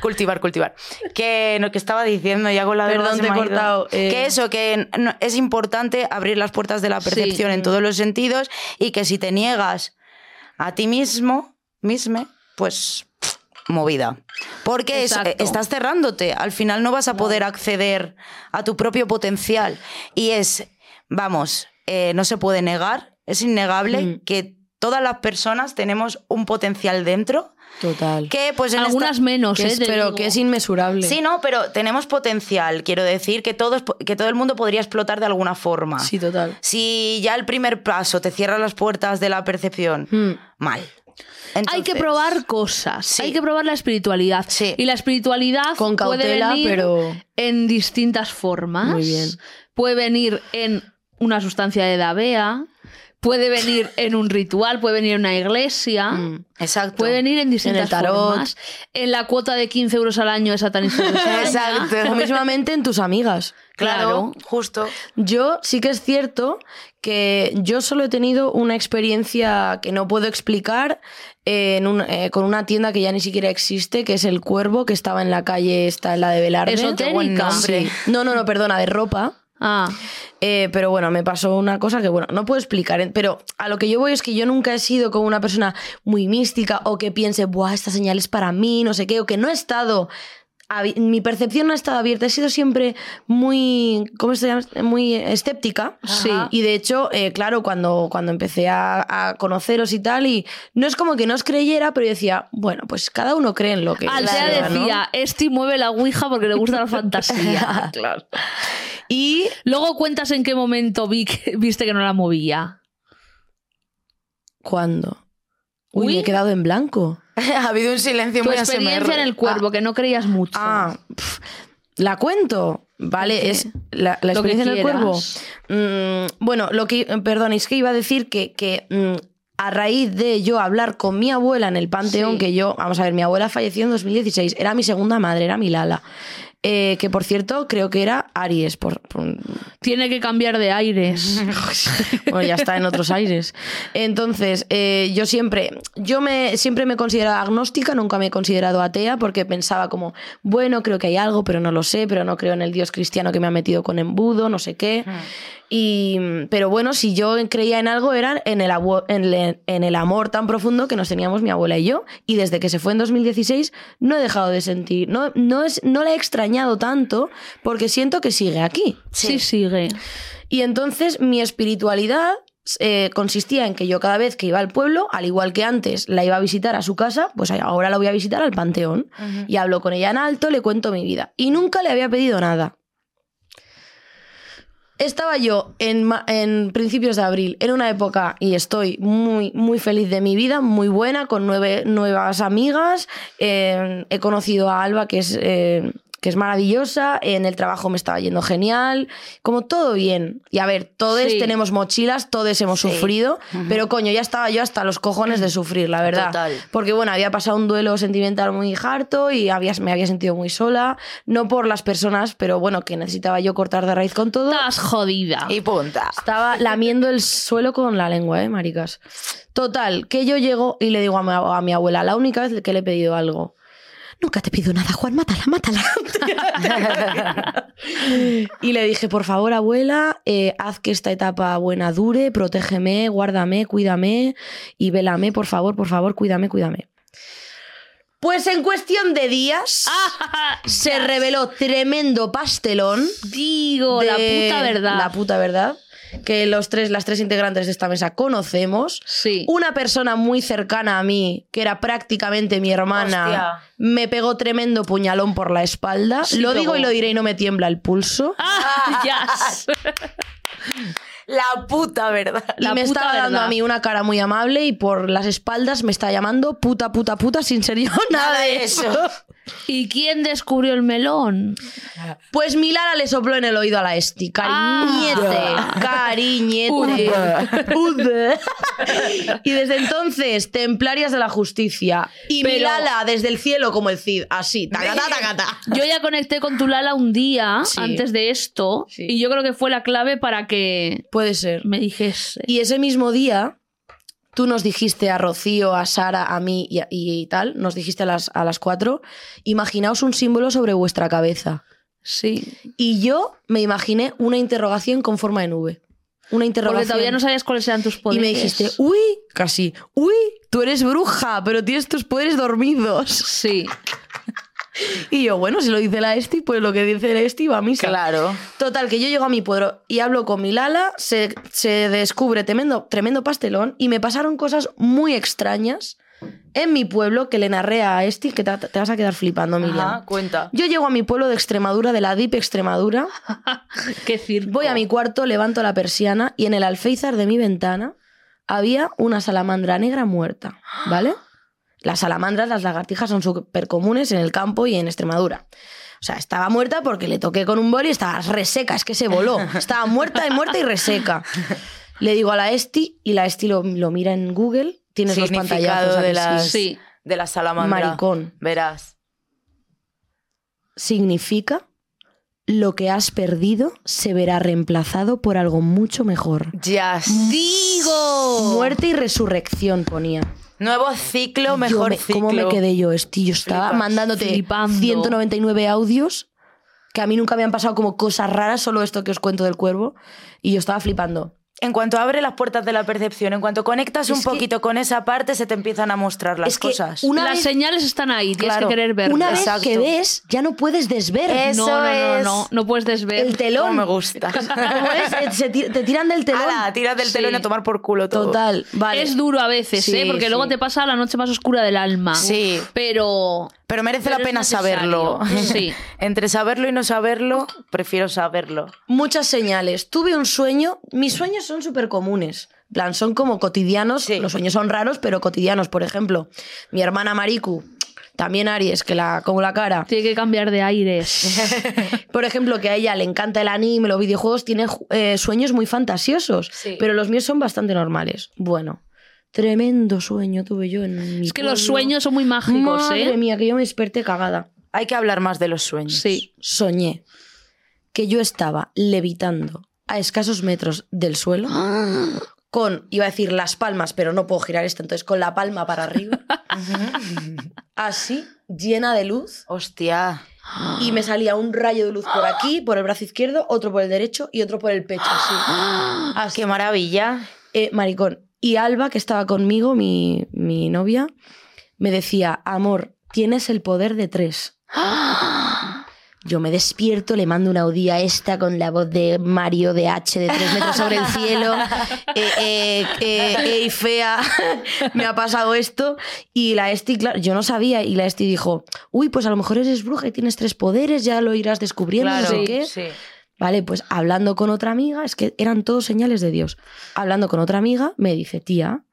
Cultivar, cultivar. Que lo que estaba diciendo, ya con la
Perdón, te he cortado, eh.
Que eso, que no- es importante abrir las puertas de la percepción en todos los sentidos y que si te niegas a ti mismo, misme, pues movida. Porque es- estás cerrándote. Al final no vas a poder acceder a tu propio potencial. Y es, vamos, eh, no se puede negar, es innegable
Mm.
que todas las personas tenemos un potencial dentro
Total.
que pues en
Algunas
esta-
menos,
Que
¿eh?
es-
Te
pero
digo.
que es inmesurable.
Sí, no, pero tenemos potencial. Quiero decir que, todos, que todo el mundo podría explotar de alguna forma.
Sí, total.
Si ya el primer paso te cierra las puertas de la percepción,
Hmm.
mal.
hay que probar cosas.
Sí.
Hay que probar la espiritualidad.
Sí.
Y la espiritualidad
Con
puede
cautela,
venir
pero-
en distintas formas.
Muy bien.
Puede venir en una sustancia de Davea. Puede venir en un ritual, puede venir en una iglesia.
Mm.
Exacto.
Puede venir en distintas
el tarot.
formas. En la cuota de 15 euros al año de satanista. de [LAUGHS] España.
Exacto.
O mismamente en tus amigas.
Claro,
Claro.
justo.
Yo sí que es cierto que yo solo he tenido una experiencia que no puedo explicar en un- eh, con una tienda que ya ni siquiera existe, que es El Cuervo, que estaba en la calle, está en la de Velarde.
Esotérica.
Qué buen nombre.
Sí. No, no, no, perdona, de ropa.
Ah,
Eh, pero bueno, me pasó una cosa que, bueno, no puedo explicar. eh, Pero a lo que yo voy es que yo nunca he sido como una persona muy mística o que piense, buah, esta señal es para mí, no sé qué, o que no he estado. Mi percepción no ha estado abierta, he sido siempre muy, ¿cómo se llama? Muy escéptica.
Sí.
Y de hecho, eh, claro, cuando, cuando empecé a, a conoceros y tal, y no es como que no os creyera, pero yo decía, bueno, pues cada uno cree en lo que
Altea
desea, ¿no?
decía, este mueve la ouija porque le gusta la [LAUGHS] fantasía.
claro. Y
Luego cuentas en qué momento vi que- [LAUGHS] viste que no la movía.
¿cuándo? Uy,
Uy.
me he quedado en blanco. [LAUGHS]
ha habido un silencio
Tu
muy
experiencia
ASMR.
en el cuervo, que no creías mucho.
Ah, la cuento. Vale,
¿Qué?
es la, experiencia en el cuervo. Mm, bueno, lo que, perdón, es que iba a decir que, que mm, a raíz de yo hablar con mi abuela en el Panteón,
Sí.
que yo, vamos a ver, mi abuela falleció en 2016, era mi segunda madre, era mi Lala. Eh, que por cierto creo que era Aries. Por, por-
Tiene que cambiar de aires. [LAUGHS]
bueno, ya está en otros aires. Entonces, eh, yo siempre, yo me, siempre me he considerado agnóstica, nunca me he considerado atea, porque pensaba como, bueno, creo que hay algo, pero no lo sé, pero no creo en el Dios cristiano que me ha metido con embudo, no sé qué. Y, pero bueno, si yo creía en algo era en el, abu- en, le- en el amor tan profundo que nos teníamos mi abuela y yo. Y desde que se fue en 2016 no he dejado de sentir, no, no, es, no la he extrañado tanto porque siento que sigue aquí.
Sí, sigue.
Y entonces mi espiritualidad eh, consistía en que yo cada vez que iba al pueblo, al igual que antes la iba a visitar a su casa, pues ahora la voy a visitar al panteón. Y hablo con ella en alto, le cuento mi vida. Y nunca le había pedido nada. Estaba yo en, en principios de abril, en una época, y estoy muy, muy feliz de mi vida, muy buena, con nueve, nuevas amigas. eh, he conocido a Alba, que es, eh, que es maravillosa. En el trabajo me estaba yendo genial. Como todo bien. Y a ver, todos
Sí.
tenemos mochilas, todos hemos
Sí.
sufrido, pero coño, ya estaba yo hasta los cojones de sufrir, la verdad.
Total.
Porque bueno, había pasado un duelo sentimental muy harto y había, me había sentido muy sola. No por las personas, pero bueno, que necesitaba yo cortar de raíz con todo.
Estás jodida.
Y punta.
Estaba lamiendo el suelo con la lengua, ¿eh, maricas? Total, que yo llego y le digo a mi, a mi abuela, la única vez que le he pedido algo. Nunca te pido nada, Juan, mátala, mátala. [LAUGHS] y le dije, por favor, abuela, eh, haz que esta etapa buena dure, protégeme, guárdame, cuídame y vélame, por favor, por favor, cuídame, cuídame. Pues en cuestión de días [LAUGHS] se reveló tremendo pastelón
Digo, la puta verdad.
La puta verdad. Que los tres, las tres integrantes de esta mesa conocemos.
Sí.
Una persona muy cercana a mí, que era prácticamente mi hermana,
Hostia.
me pegó tremendo puñalón por la espalda.
Sí,
lo digo
pero-
y lo diré y no me tiembla el pulso. [LAUGHS]
Ah, yes.
La puta verdad.
La
y me
puta
estaba dando a mí una cara muy amable y por las espaldas me está llamando puta, puta, puta sin ser yo [LAUGHS] nada de eso. [LAUGHS]
¿Y quién descubrió el melón?
Pues Milana le sopló en el oído a la Esti. Cariñete,
Ah.
cariñete. Ude. y desde entonces, templarias de la justicia. Y
Pero-
Milala desde el cielo como el Cid. Así, tacata, tacata.
Yo ya conecté con tu Lala un día
Sí.
antes de esto
Sí.
y yo creo que fue la clave para que
Puede ser.
me dijese.
Y ese mismo día, tú nos dijiste a Rocío, a Sara, a mí y, a- y tal, nos dijiste a las, a las cuatro, imaginaos un símbolo sobre vuestra cabeza.
Sí.
Y yo me imaginé una interrogación con forma de nube. Una interrogación.
Porque todavía no sabías cuáles eran tus
Y
poderes.
me dijiste, uy, casi, uy, tú eres bruja, pero tienes tus poderes dormidos.
Sí.
Y yo, bueno, si lo dice la Esti, pues lo que dice la Esti va a misa.
Claro.
Total, que yo llego a mi pueblo y hablo con mi Lala, se, se descubre tremendo, tremendo pastelón y me pasaron cosas muy extrañas en mi pueblo que le narré a Esti, que te, te vas a quedar flipando, Miriam.
Ajá, cuenta.
Yo llego a mi pueblo de Extremadura, de la Deep Extremadura, [LAUGHS]
Qué circo.
voy a mi cuarto, levanto la persiana y en el alféizar de mi ventana había una salamandra negra muerta, ¿vale? Las salamandras, las lagartijas son súper comunes en el campo y en Extremadura. O sea, estaba muerta porque le toqué con un boli y estaba reseca, es que se voló. [LAUGHS] Estaba muerta y muerta y reseca. Le digo a la Esti y la Esti lo, lo mira en Google. Tienes los pantallazos. ¿a
de las,
Sí.
de la salamandra.
Maricón.
Verás.
Significa lo que has perdido se verá reemplazado por algo mucho mejor.
Ya.
¡Digo!
Muerte y resurrección ponía.
Nuevo ciclo, mejor
me-
ciclo.
¿Cómo me quedé yo, Esti? Yo estaba
Flipas.
mandándote
Flipando.
199 audios que a mí nunca me han pasado como cosas raras, solo esto que os cuento del cuervo. Y yo estaba flipando.
En cuanto abre las puertas de la percepción, en cuanto conectas un
Es que-
poquito con esa parte, se te empiezan a mostrar las
Es que
cosas.
una
Las
vez-
señales están ahí, tienes
Claro.
que querer verlas.
Una vez
Exacto.
que ves, ya no puedes desver.
Eso
no, no, no,
es-
no, no puedes desver.
El telón.
Cómo me gusta. [LAUGHS]
Eh, se te tiran del telón.
Ala, tiras del
Sí.
telón y a tomar por culo todo.
Total, vale.
Es duro a veces,
Sí,
¿eh? Porque luego te pasa la noche más oscura del alma.
Sí.
Pero.
Pero merece
Pero
la pena
necesario.
saberlo.
Sí. [LAUGHS]
Entre saberlo y no saberlo, prefiero saberlo.
Muchas señales. Tuve un sueño. Mis sueños son súper comunes. Plan, son como cotidianos.
Sí.
Los sueños son raros, pero cotidianos. Por ejemplo, mi hermana Mariku, también Aries, que la como la cara.
Tiene que cambiar de aires. [LAUGHS]
Por ejemplo, que a ella le encanta el anime, los videojuegos, tiene eh, sueños muy fantasiosos.
Sí.
Pero los míos son bastante normales. Bueno, tremendo sueño tuve yo en mi
es que los sueños son muy mágicos,
Madre
¿eh?
mía, que yo me desperté cagada.
Hay que hablar más de los sueños.
Sí.
Soñé que yo estaba levitando a escasos metros del suelo [GASPS] con, iba a decir las palmas, pero no puedo girar esto, entonces con la palma para arriba, [LAUGHS] así, llena de luz,
Hostia.
y me salía un rayo de luz por aquí, por el brazo izquierdo, otro por el derecho y otro por el pecho, así. [GASPS] Así.
Qué maravilla.
Eh, maricón. Y Alba, que estaba conmigo, mi, mi novia, me decía, amor, tienes el poder de tres. [GASPS] Yo me despierto, le mando una Audi a esta con la voz de Mario de H de tres metros sobre el cielo. [LAUGHS] Eh, eh, eh, ey, fea, [LAUGHS] me ha pasado esto. Y la Esti, claro, yo no sabía. Y la Esti dijo, uy, pues a lo mejor eres bruja y tienes tres poderes, ya lo irás descubriendo, no sé qué.
sí.
Vale, pues hablando con otra amiga, es que eran todos señales de Dios. Hablando con otra amiga, me dice, tía,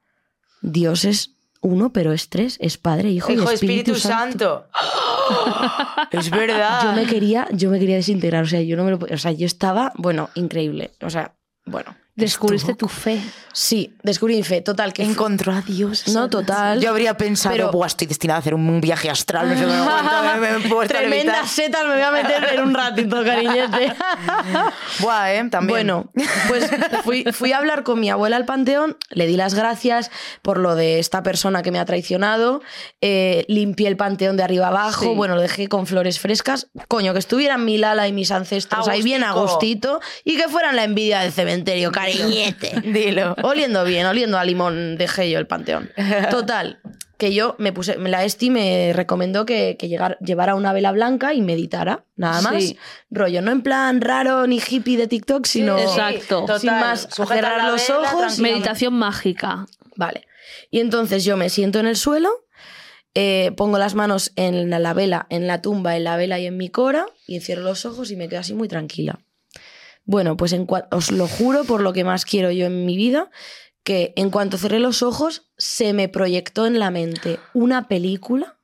Dios es uno, pero es tres, es Padre, Hijo,
Hijo,
y
Espíritu,
Espíritu, Santo.
Santo. es verdad.
Yo me quería, yo me quería desintegrar, o sea, yo no me lo, o sea, yo estaba, bueno, increíble, o sea, bueno.
Descubriste
estuvo-
tu fe.
Sí, descubrí mi fe, total, que
Encontró a Dios.
No, total.
Yo habría pensado,
Pero-
Buah, estoy destinada a hacer un viaje astral, no sé cómo aguanto, [LAUGHS] me, me he puesto a levitar".
Tremendas setas me voy a meter en un ratito, cariñete. [LAUGHS]
Buah, ¿eh? También.
Bueno, pues fui, fui a hablar con mi abuela al panteón, le di las gracias por lo de esta persona que me ha traicionado, eh, limpié el panteón de arriba abajo,
Sí.
bueno, lo dejé con flores frescas, coño, que estuvieran mi Lala y mis ancestros ahí bien
Agustico.
agostito y que fueran la envidia del cementerio, cariñete.
Dilo.
Oliendo bien, oliendo a limón dejé yo el panteón. Total, que yo me puse, la Esti me recomendó que, que llegar- llevara una vela blanca y meditara, nada más.
Sí.
Rollo, no en plan raro ni hippie de TikTok, sino
exacto.
total.
sin más,
Sujeta
cerrar los
vela,
ojos.
Meditación mágica.
Vale. Y entonces yo me siento en el suelo, eh, pongo las manos en la, la vela, en la tumba, en la vela y en mi cora, y cierro los ojos y me quedo así muy tranquila. Bueno, pues en os lo juro por lo que más quiero yo en mi vida, que en cuanto cerré los ojos, se me proyectó en la mente una película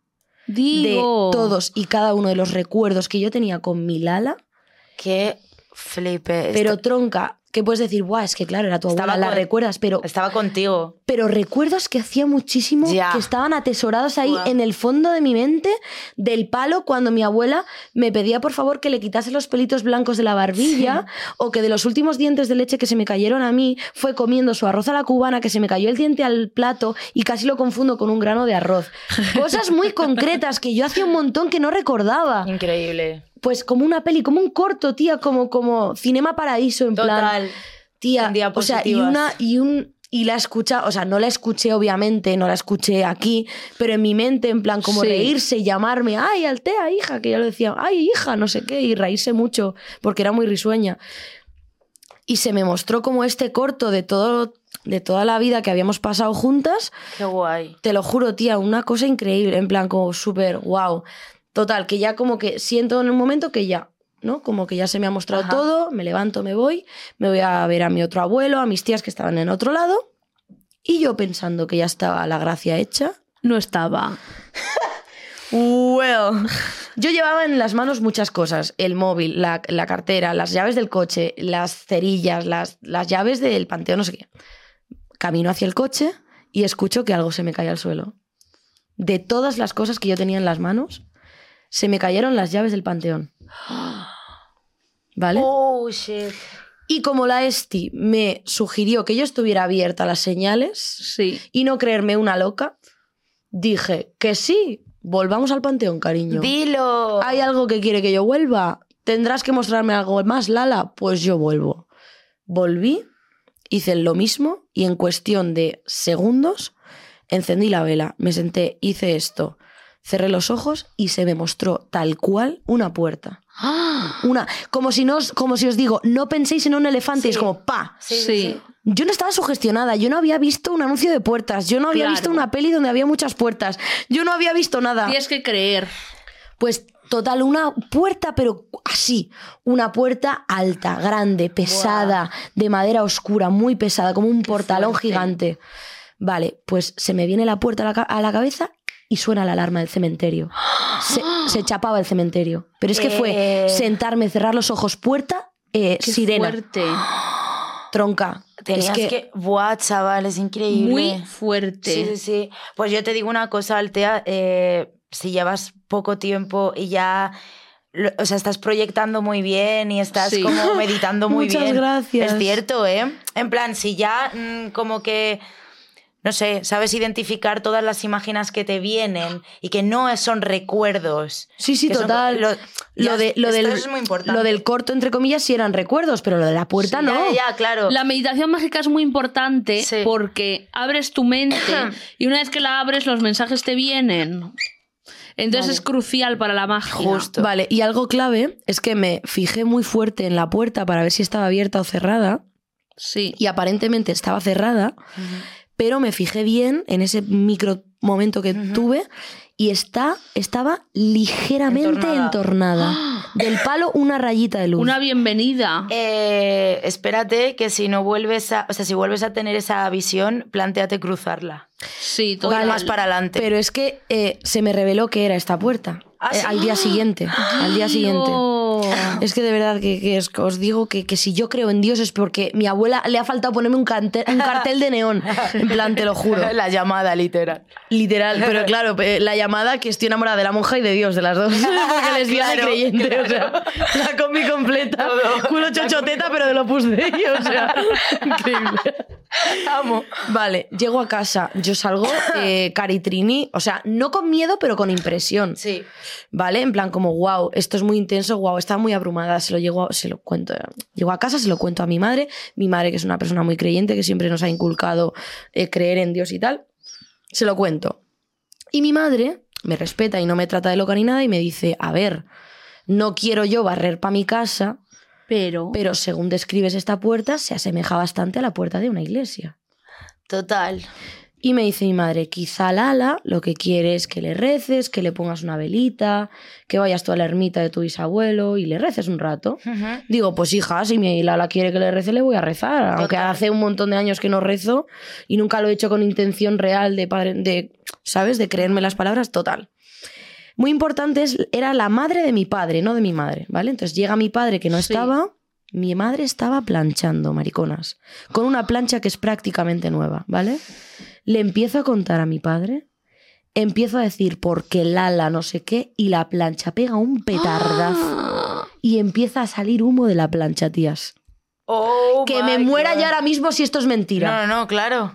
Digo.
de todos y cada uno de los recuerdos que yo tenía con mi Lala,
Qué flipe.
pero tronca, que puedes decir, Buah, es que claro, era tu abuela,
Estaba
la
con-
recuerdas, pero
Estaba contigo.
pero recuerdos que hacía muchísimo
Ya.
que estaban atesorados ahí en el fondo de mi mente del palo cuando mi abuela me pedía por favor que le quitase los pelitos blancos de la barbilla o que de los últimos dientes de leche que se me cayeron a mí fue comiendo su arroz a la cubana que se me cayó el diente al plato y casi lo confundo con un grano de arroz. Cosas muy concretas que yo hacía un montón que no recordaba.
Increíble.
Pues como una peli, como un corto, tía, como, como Cinema Paraíso en plan...
Total.
Tía,
En
o sea, y una y un y la escucha, o sea, no la escuché obviamente, no la escuché aquí, pero en mi mente en plan como
Sí.
reírse y llamarme, "Ay, Altea, hija", que ya lo decía, "Ay, hija", no sé qué, y reírse mucho porque era muy risueña. Y se me mostró como este corto de todo de toda la vida que habíamos pasado juntas,
Qué guay.
te lo juro, tía, una cosa increíble, en plan como súper wow. Total, que ya como que siento en un momento que ya, ¿no? Como que ya se me ha mostrado
Ajá.
todo, me levanto, me voy, me voy a ver a mi otro abuelo, a mis tías que estaban en otro lado, y yo pensando que ya estaba la gracia hecha.
No estaba.
Well. Yo llevaba en las manos muchas cosas, el móvil, la, la cartera, las llaves del coche, las cerillas, las, las llaves del panteón, no sé qué. Camino hacia el coche y escucho que algo se me cae al suelo. De todas las cosas que yo tenía en las manos, se me cayeron las llaves del panteón. ¿Vale?
Oh, shit.
Y como la Esti me sugirió que yo estuviera abierta a las señales
Sí.
y no creerme una loca, dije que sí, volvamos al panteón, cariño.
Dilo.
¿Hay algo que quiere que yo vuelva? ¿Tendrás que mostrarme algo más, Lala? Pues yo vuelvo. Volví, hice lo mismo y en cuestión de segundos encendí la vela, me senté, hice esto, cerré los ojos y se me mostró tal cual una puerta. Una, como si, no, os- como si os digo, no penséis en un elefante,
Sí.
es como pa.
Sí.
Yo no estaba sugestionada, yo no había visto un anuncio de puertas, yo no había
Claro.
visto una peli donde había muchas puertas, yo no había visto nada.
Tienes que creer.
Pues total, una puerta, pero así. Una puerta alta, grande, pesada, de madera oscura, muy pesada, como un portalón
fuerte.
gigante. Vale, pues se me viene la puerta a la, a la cabeza y suena la alarma del cementerio. Se, se chapaba el cementerio. Pero es que fue
Eh.
sentarme, cerrar los ojos, puerta, eh,
Qué
sirena,
fuerte.
tronca.
Tenías
es
que...
que,
Buah, chaval, es increíble.
Muy fuerte.
Sí, sí, sí. Pues yo te digo una cosa, Altea. eh, si llevas poco tiempo y ya o sea, estás proyectando muy bien y estás
Sí.
como meditando [LAUGHS] muy
Muchas
bien.
gracias.
Es cierto, ¿eh? En plan, si ya mm, como que, no sé, sabes identificar todas las imágenes que te vienen y que no son recuerdos.
Sí, sí,
son-
total.
lo-
Lo, de, lo, del,
es muy importante.
lo del corto, entre comillas, sí eran recuerdos, pero lo de la puerta
Sí,
no.
Ya, ya, claro.
La meditación mágica es muy importante
Sí.
porque abres tu mente [CLEARS THROAT] y una vez que la abres los mensajes te vienen. Entonces
Vale.
es crucial para la magia.
Justo.
Vale, y algo clave es que me fijé muy fuerte en la puerta para ver si estaba abierta o cerrada.
Sí.
Y aparentemente estaba cerrada, pero me fijé bien en ese micro momento que tuve y está, estaba ligeramente
Entornada.
entornada. [GASPS] Del palo una rayita de luz.
Una bienvenida.
Eh, espérate que si no vuelves a, o sea, si vuelves a tener esa visión, planteate cruzarla.
Sí,
O ir
total.
más para adelante.
Pero es que eh, se me reveló que era esta puerta.
¿Ah,
eh,
sí? [GASPS]
al día siguiente. al día siguiente. Es que de verdad que, que es- os digo que, que si yo creo en Dios es porque mi abuela le ha faltado ponerme un, cante- un cartel de neón. En plan, te lo juro. [LAUGHS]
La llamada, literal.
Literal, pero [LAUGHS] claro, la llamada que estoy enamorada de la monja y de Dios, de las dos. [LAUGHS] Porque lesbiana
Claro,
y creyente, o sea, la combi completa. Culo chochoteta, pero de lo pus de ello, o sea, increíble.
Amo.
Vale, llego a casa, yo salgo eh, caritrini, o sea, no con miedo, pero con impresión.
Sí.
¿Vale? En plan, como, wow, esto es muy intenso, wow, estaba muy abrumada, se lo, llego, se lo cuento. Llego a casa, se lo cuento a mi madre, mi madre, que es una persona muy creyente, que siempre nos ha inculcado eh, creer en Dios y tal, se lo cuento. Y mi madre me respeta y no me trata de loca ni nada y me dice, a ver, no quiero yo barrer para mi casa,
Pero.
pero según describes esta puerta, se asemeja bastante a la puerta de una iglesia.
Total.
Y me dice mi madre, quizá Lala lo que quiere es que le reces, que le pongas una velita, que vayas tú a la ermita de tu bisabuelo y le reces un rato. Digo, pues hija, si mi Lala quiere que le rece, le voy a rezar. Aunque hace un montón de años que no rezo y nunca lo he hecho con intención real de, padre, de ¿sabes? De creerme las palabras, total. Muy importante es, era la madre de mi padre, no de mi madre, ¿vale? Entonces llega mi padre que no
Sí.
estaba, mi madre estaba planchando, mariconas, con una plancha que es prácticamente nueva, ¿vale? Le empiezo a contar a mi padre, empiezo a decir porque Lala no sé qué y la plancha pega un [GASPS] petardazo y empieza a salir humo de la plancha, tías.
Oh
que me muera
God.
ya ahora mismo si esto es mentira.
No, no, no, claro.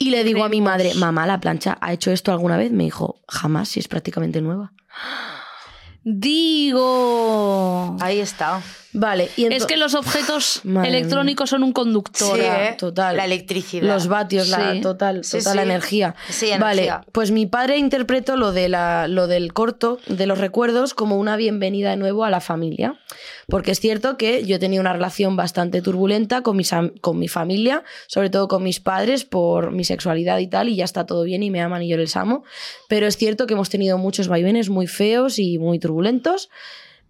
Y le digo a mi madre, mamá, ¿la plancha ha hecho esto alguna vez? Me dijo, jamás, si es prácticamente nueva. [GASPS]
Digo.
Ahí está.
Vale, y
Es que los objetos [SIGHS]
Madre
electrónicos son un conductor.
Sí, ¿eh?
total.
La electricidad.
Los vatios, la
Sí.
total,
Sí,
total la
sí.
energía. Vale, pues mi padre interpretó lo, de la, lo del corto, de los recuerdos, como una bienvenida de nuevo a la familia. Porque es cierto que yo tenía una relación bastante turbulenta con, mis, con mi familia, sobre todo con mis padres, por mi sexualidad y tal, y ya está todo bien y me aman y yo les amo. Pero es cierto que hemos tenido muchos vaivenes muy feos y muy turbulentos.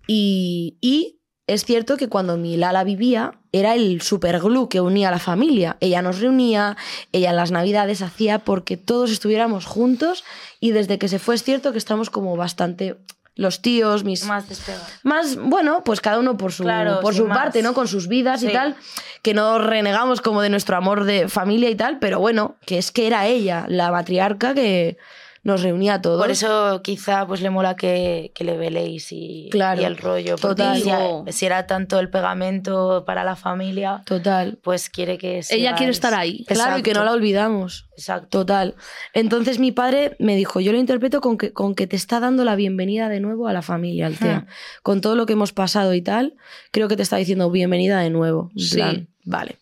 Y, y es cierto que cuando mi Lala vivía, era el superglue que unía a la familia. Ella nos reunía, ella en las navidades hacía porque todos estuviéramos juntos y desde que se fue es cierto que estamos como bastante... Los tíos, mis...
Más despegado.
Más, bueno, pues cada uno por su,
Claro,
por su
más.
parte, ¿no? Con sus vidas y tal. Que no renegamos como de nuestro amor de familia y tal, pero bueno, que es que era ella, la matriarca que nos reunía a todos.
Por eso quizá pues le mola que, que le veléis y,
Claro,
y el rollo. porque
total.
Si, si era tanto el pegamento para la familia,
Total.
pues quiere que
Ella quiere
sigáis-
estar ahí.
Claro, y que no la
Exacto,
olvidamos.
Exacto.
Total. Entonces mi padre me dijo, yo lo interpreto con que, con que te está dando la bienvenida de nuevo a la familia, Altea.
Hmm.
Con todo lo que hemos pasado y tal, creo que te está diciendo bienvenida de nuevo. En
Sí.
plan, vale.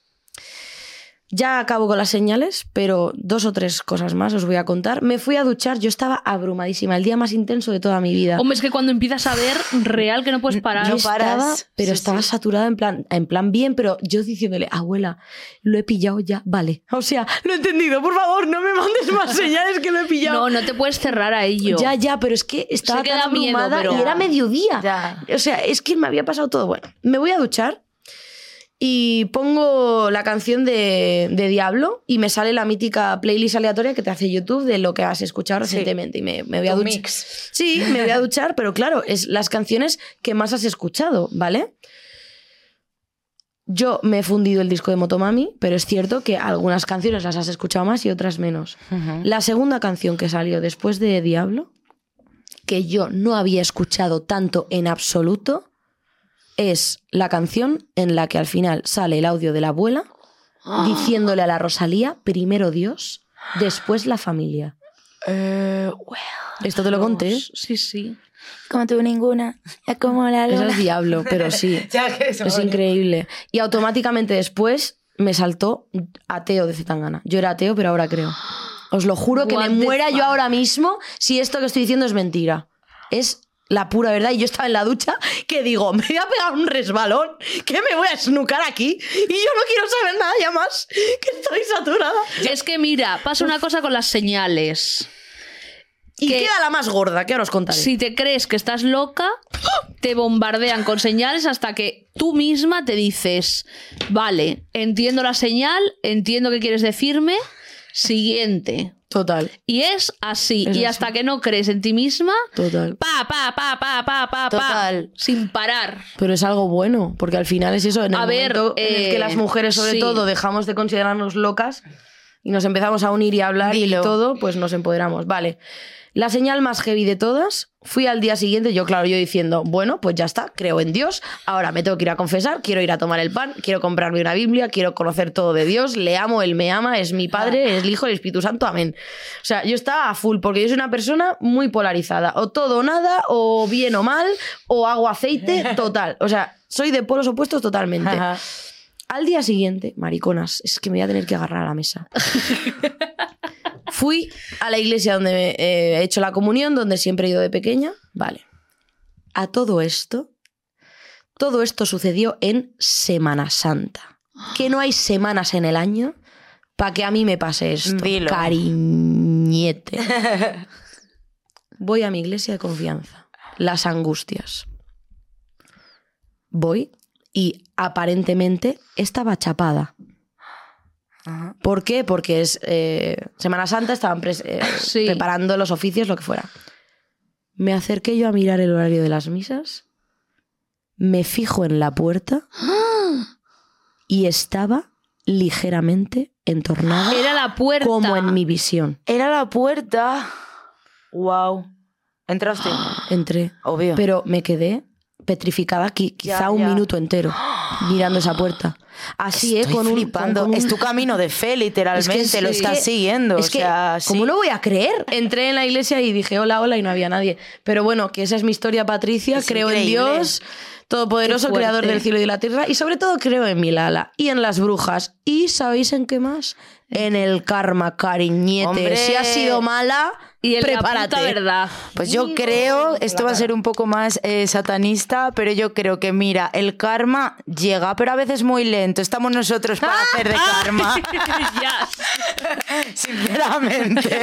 Ya acabo con las señales, pero dos o tres cosas más os voy a contar. Me fui a duchar, yo estaba abrumadísima, el día más intenso de toda mi vida.
Hombre, es que cuando empiezas a ver real que no puedes parar.
Yo
No paras.
estaba, pero
Sí,
estaba
sí.
saturada en plan, en plan bien, pero yo diciéndole, abuela, lo he pillado ya, vale. [LAUGHS] O sea, lo he entendido, por favor, no me mandes más señales que lo he pillado.
No, no te puedes cerrar a ello.
Ya, ya, pero es que estaba tan
miedo,
abrumada
pero-
y era mediodía.
Ya.
O sea, es que me había pasado todo. Bueno, me voy a duchar y pongo la canción de, de Diablo y me sale la mítica playlist aleatoria que te hace YouTube de lo que has escuchado
Sí.
recientemente. Y me, me voy a duchar.
mix.
Sí, me voy a duchar, pero claro, es las canciones que más has escuchado, ¿vale? Yo me he fundido el disco de Motomami, pero es cierto que algunas canciones las has escuchado más y otras menos. La segunda canción que salió después de Diablo, que yo no había escuchado tanto en absoluto es la canción en la que al final sale el audio de la abuela diciéndole a la Rosalía, primero Dios, después la familia.
Eh,
Esto te lo conté.
Sí, sí.
como tú ninguna, es como la
Es
luna.
el diablo, pero sí. [LAUGHS]
Ya que eso,
Es increíble. Y automáticamente después me saltó ateo de Zetangana. Yo era ateo, pero ahora creo. Os lo juro que
What
me muera
fuck?
yo ahora mismo si esto que estoy diciendo es mentira. Es la pura verdad. Y yo estaba en la ducha que digo, me voy a pegar un resbalón, que me voy a snucar aquí. Y yo no quiero saber nada ya más, que estoy saturada.
Es que mira, pasa una cosa con las señales.
Y
Que-
queda la más gorda, que ahora os contaré.
Si te crees que estás loca, te bombardean con señales hasta que tú misma te dices, vale, entiendo la señal, entiendo qué quieres decirme, siguiente.
Total,
Y es así.
Es
y
así.
hasta que no crees en ti misma,
total.
pa, pa, pa, pa, pa, pa, pa,
Total.
sin parar.
Pero es algo bueno, porque al final es eso, en el
A ver,
momento en el que
eh,
las mujeres sobre
sí.
todo dejamos de considerarnos locas y nos empezamos a unir y a hablar
Dilo.
y todo, pues nos empoderamos. Vale. La señal más heavy de todas, fui al día siguiente, yo claro, yo diciendo, bueno, pues ya está, creo en Dios, ahora me tengo que ir a confesar, quiero ir a tomar el pan, quiero comprarme una Biblia, quiero conocer todo de Dios, le amo, Él me ama, es mi Padre, es el Hijo, el Espíritu Santo, amén. O sea, yo estaba a full, porque yo soy una persona muy polarizada, o todo o nada, o bien o mal, o hago aceite, [LAUGHS] total. O sea, soy de polos opuestos totalmente.
Ajá.
Al día siguiente, mariconas, es que me voy a tener que agarrar a la mesa. [LAUGHS] Fui a la iglesia donde me, eh, he hecho la comunión, donde siempre he ido de pequeña. Vale. A todo esto, todo esto sucedió en Semana Santa. Que no hay semanas en el año para que a mí me pase esto.
Dilo.
Cariñete. [LAUGHS] Voy a mi iglesia de confianza. Las angustias. Voy y aparentemente estaba chapada.
Ajá.
¿Por qué? Porque es eh, Semana Santa, estaban eh, [LAUGHS]
Sí.
preparando los oficios, lo que fuera. Me acerqué yo a mirar el horario de las misas, me fijo en la puerta [GASPS] y estaba ligeramente entornada
Era la puerta.
como en mi visión.
Era la puerta. Wow. ¿Entraste? [GASPS]
Entré,
Obvio.
pero me quedé petrificada qui- quizá
Ya,
un
ya.
minuto entero mirando esa puerta. Así, ¿eh?
Estoy
Con un,
flipando.
con un-
Es tu camino de fe, literalmente.
Es que
lo estás
Es que-
siguiendo.
Es
o
que, ¿cómo no voy a creer? Entré en la iglesia y dije hola, hola y no había nadie. Pero bueno, que esa es mi historia, Patricia.
Es
creo en. Dios, Todopoderoso. Creador del cielo y de la tierra. Y sobre todo creo en mi Lala y en las brujas. ¿Y sabéis en qué más? En el karma, cariñete.
Hombre.
Si has sido mala,
y en
prepárate.
la puta verdad.
Pues yo creo, esto va a ser un poco más eh, satanista, pero yo creo que, mira, el karma llega, pero a veces muy lento. Estamos nosotros para hacer de karma, [LAUGHS]
Yes. [LAUGHS]
sinceramente. [LAUGHS]
Por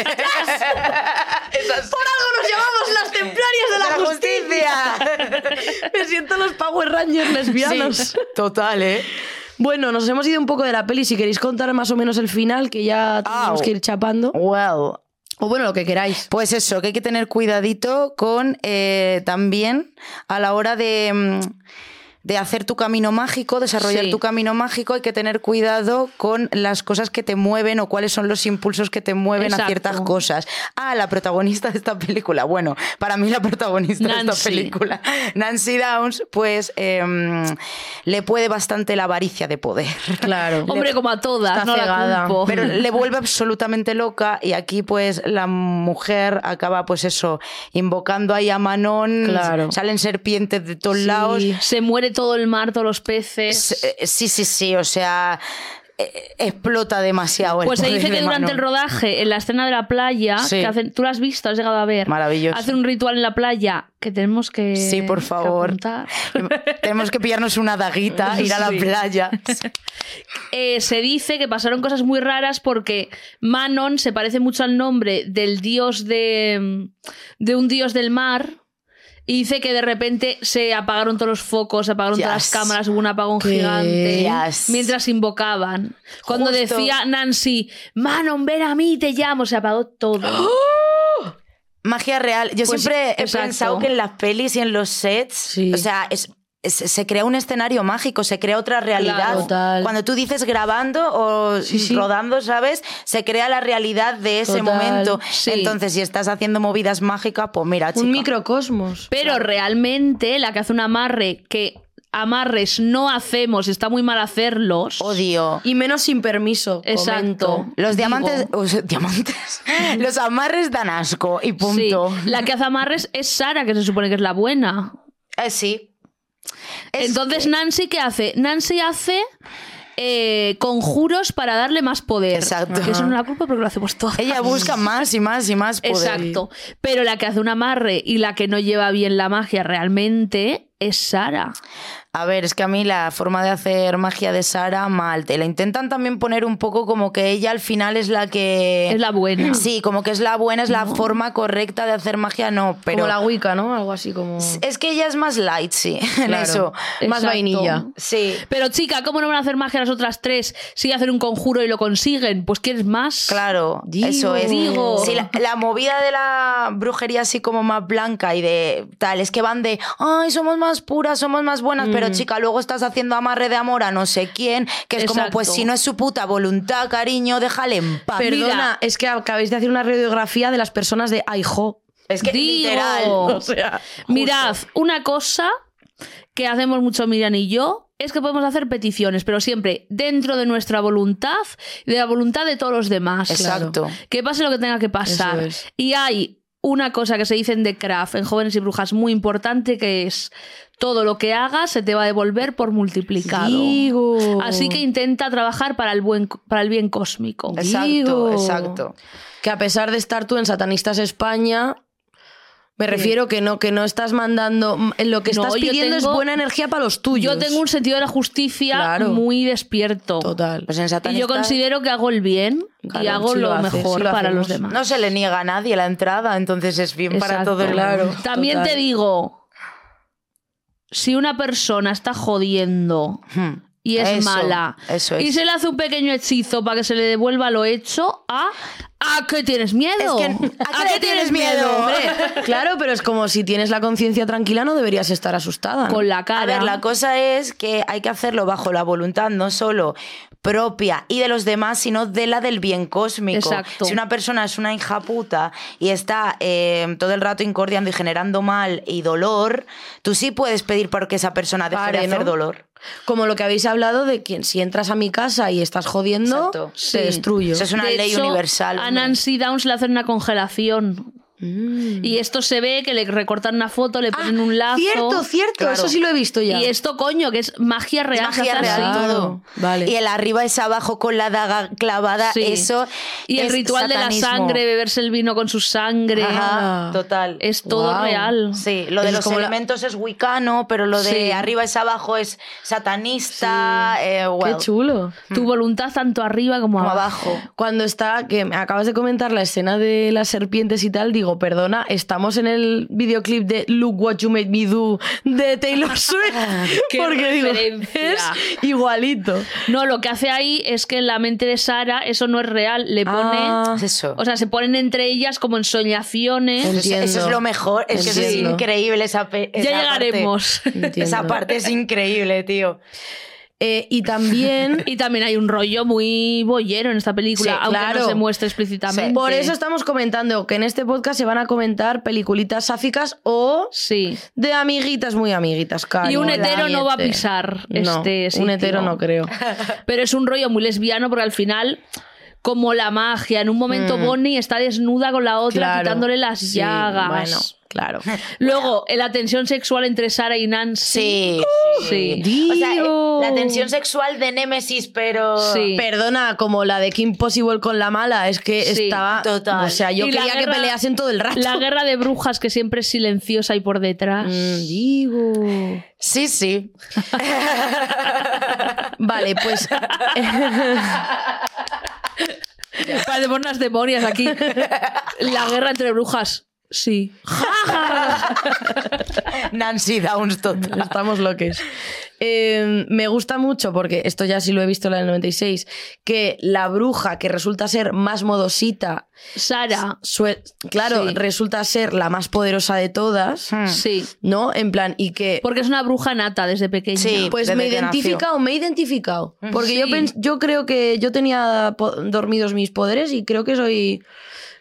algo nos llamamos las templarias de la,
¡De la
justicia. Me siento los Power Rangers lesbianos.
Sí, total, ¿eh?
Bueno, nos hemos ido un poco de la peli. Si queréis contar más o menos el final, que ya tenemos que ir chapando.
Well,
O bueno, lo que queráis.
Pues eso, que hay que tener cuidadito con eh, también a la hora de, mm, de hacer tu camino mágico, desarrollar
Sí.
tu camino mágico, hay que tener cuidado con las cosas que te mueven o cuáles son los impulsos que te mueven a ciertas cosas. Ah, la protagonista de esta película. Bueno, para mí la protagonista de esta película, Nancy Downs, pues em, le puede bastante la avaricia de poder.
Claro.
Hombre, como a todas, no la.
Pero [LAUGHS] le vuelve absolutamente loca y aquí pues la mujer acaba pues eso, invocando ahí a Manon,
Claro.
salen serpientes de todos
Sí.
lados.
Se muere todo el mar, todos los peces.
Eh, Sí, sí, sí, o sea, eh, explota demasiado. el
Pues se dice que durante el rodaje, en la escena de la playa,
Sí.
que hacen, tú la has visto, has llegado a ver.
Maravilloso.
Hacen un ritual en la playa que tenemos que.
Sí, por favor.
apuntar.
Tenemos que pillarnos una daguita, [LAUGHS] ir a la playa. [LAUGHS]
Eh, se dice que pasaron cosas muy raras porque Manon se parece mucho al nombre del dios de, de un dios del mar. Y dice que de repente se apagaron todos los focos, se apagaron todas las cámaras, hubo un apagón
¿Qué?
gigante.
Yes.
Mientras invocaban. Cuando
Justo.
decía Nancy, Manon, ven a mí, te llamo, se apagó todo.
Magia real. Yo
Pues,
siempre he
exacto.
pensado que en las pelis y en los sets,
Sí.
o sea, es, se, se crea un escenario mágico, se crea otra realidad.
Claro.
Cuando tú dices grabando o
sí.
rodando, ¿sabes? Se crea la realidad de ese
Total,
momento.
sí.
Entonces, si estás haciendo movidas mágicas, pues mira, chica.
Un microcosmos.
Pero realmente la que hace un amarre, que amarres no hacemos, está muy mal hacerlos.
Odio.
Y menos sin permiso.
Exacto.
comento.
Los diamantes, o sea, diamantes, [LAUGHS] los amarres dan asco y
Sí,
punto.
la que hace amarres es Sara, que se supone que es la buena.
Eh, sí. Es
Entonces,
que-
Nancy, ¿qué hace? Nancy hace eh, conjuros para darle más poder.
Exacto.
Que eso no es la culpa porque lo hacemos todos.
ella busca [LAUGHS] más y más y más poder.
Exacto. Pero la que hace un amarre y la que no lleva bien la magia realmente es Sara.
A ver, es que a mí la forma de hacer magia de Sara, mal. Te la intentan también poner un poco como que ella al final es la que.
Es la buena. [CLEARS THROAT]
Sí, como que es la buena, es la forma correcta de hacer magia, no. Pero
Como la Wicca, ¿no? Algo así como.
es que ella es más light, sí, [LAUGHS] en
Claro.
eso.
Más
Exacto.
vainilla.
Sí.
Pero chica, ¿cómo no van a hacer magia las otras tres si hacen un conjuro y lo consiguen? Pues ¿quieres más?
Claro,
Digo.
eso es.
Digo.
Sí, la, la movida de la brujería así como más blanca y de tal, es que van de, ay, somos más puras, somos más buenas,
Mm.
pero chica, luego estás haciendo amarre de amor a no sé quién, que es como, pues si no es su puta voluntad, cariño, déjale en paz.
Perdona,
Mira.
es que acabáis de hacer una radiografía de las personas de Aijo.
es que
Digo.
literal. [LAUGHS]
O sea,
Mirad, una cosa que hacemos mucho Miriam y yo es que podemos hacer peticiones, pero siempre dentro de nuestra voluntad y de la voluntad de todos los demás.
Exacto.
Que pase lo que tenga que pasar.
Es.
Y hay una cosa que se dice en The Craft, en Jóvenes y Brujas, muy importante, que es todo lo que hagas se te va a devolver por multiplicado.
Digo.
Así que intenta trabajar para el, buen, para el bien cósmico.
Exacto,
Digo.
exacto.
Que a pesar de estar tú en Satanistas España, me refiero que no, que no estás mandando. Lo que
No,
estás pidiendo
tengo-
es buena energía para los tuyos.
Yo tengo un sentido de la justicia
Claro.
muy despierto.
Total.
Pues en
Y yo considero que hago el bien y hago lo,
lo haces,
mejor
lo
para los demás.
no se le niega a nadie la entrada, entonces es bien para todo el
Claro.
mundo.
También
Total.
te digo, si una persona está jodiendo
Hmm.
Y es
Eso,
mala
eso es.
y se le hace un pequeño hechizo para que se le devuelva lo hecho, ¿a, ¿a qué tienes miedo?
Es que, ¿a qué tienes miedo?
Hombre, [LAUGHS] claro, pero es como si tienes la conciencia tranquila, no deberías estar asustada. ¿no?
Con la
A
cara.
ver, la cosa es que hay que hacerlo bajo la voluntad no solo propia y de los demás, sino de la del bien cósmico.
Exacto.
Si una persona es una hija puta y está eh, todo el rato incordiando y generando mal y dolor, tú sí puedes pedir para que esa persona deje
Pare,
de hacer
¿no?
dolor.
Como lo que habéis hablado de que si entras a mi casa y estás jodiendo,
Exacto.
te
Sí.
destruyo.
Eso es una
De
ley
hecho,
universal.
A. Nancy Downs le hacen una congelación.
Mm.
Y esto se ve que le recortan una foto, le ponen
Ah,
un lazo.
Cierto, cierto,
Claro.
eso sí lo he visto ya.
Y esto, coño, que es magia
Es
real.
magia real
así.
Claro.
todo.
Vale.
Y el arriba es abajo con la daga clavada,
Sí.
eso.
Y el
es
ritual de la sangre, beberse el vino con su sangre.
Ajá, total.
Es todo real.
Sí, lo de
Eso
los
la-
elementos es wicano, pero lo de
Sí.
arriba es abajo es satanista. eh,
Qué chulo.
Tu voluntad tanto arriba como,
como
abajo.
abajo.
Cuando está, que me acabas de comentar la escena de las serpientes y tal, digo, perdona, estamos en el videoclip de Look What You Made Me Do de Taylor [LAUGHS] Swift. [LAUGHS]
Qué
porque digo, es igualito.
No, lo que hace ahí es que en la mente de Sara eso no es real. Le pone.
Ah,
Es eso.
O sea, se ponen entre ellas como ensoñaciones.
Eso es-
entiendo.
Eso es lo mejor. Es que es increíble esa, pe-
ya
esa
llegaremos.
Parte. Esa parte es increíble, tío.
Eh, y también [LAUGHS]
y también hay un rollo muy boyero en esta película,
Sí,
aunque
claro.
no se muestre explícitamente.
por eso estamos comentando que en este podcast se van a comentar peliculitas sáficas o
Sí.
de amiguitas muy amiguitas, cariño.
Y un hetero no va a pisar
No,
este
un
sitio.
hetero no creo. [LAUGHS]
Pero es un rollo muy lesbiano porque al final, como la magia, en un momento
Mm.
Bonnie está desnuda con la otra
Claro.
quitándole las
Sí,
llagas.
Bueno, claro. [LAUGHS]
Luego, la tensión sexual entre Sara y Nancy.
Sí.
Sí.
O sea, eh, la tensión sexual de Némesis, pero.
Sí.
Perdona, como la de Kim Possible con la mala, es que
Sí,
estaba.
total.
O sea, yo
Y
quería que peleasen todo el rato.
La guerra de brujas que siempre es silenciosa y por detrás.
Mm, digo.
Sí, sí. [LAUGHS]
Vale, pues. [LAUGHS]
Parecemos unas demonias aquí. La guerra entre brujas. Sí. [LAUGHS]
Nancy Downs total.
Estamos loques. Eh, me gusta mucho, porque esto ya sí lo he visto en la del 96, que la bruja que resulta ser más modosita,
Sara.
claro,
Sí.
resulta ser la más poderosa de todas,
Hmm.
Sí.
¿no? En plan, y que...
Porque es una bruja nata desde pequeña.
Sí.
Pues
desde
me he identificado, me he identificado. Porque yo,
Sí.
pens- yo creo que yo tenía dormidos mis poderes y creo que soy.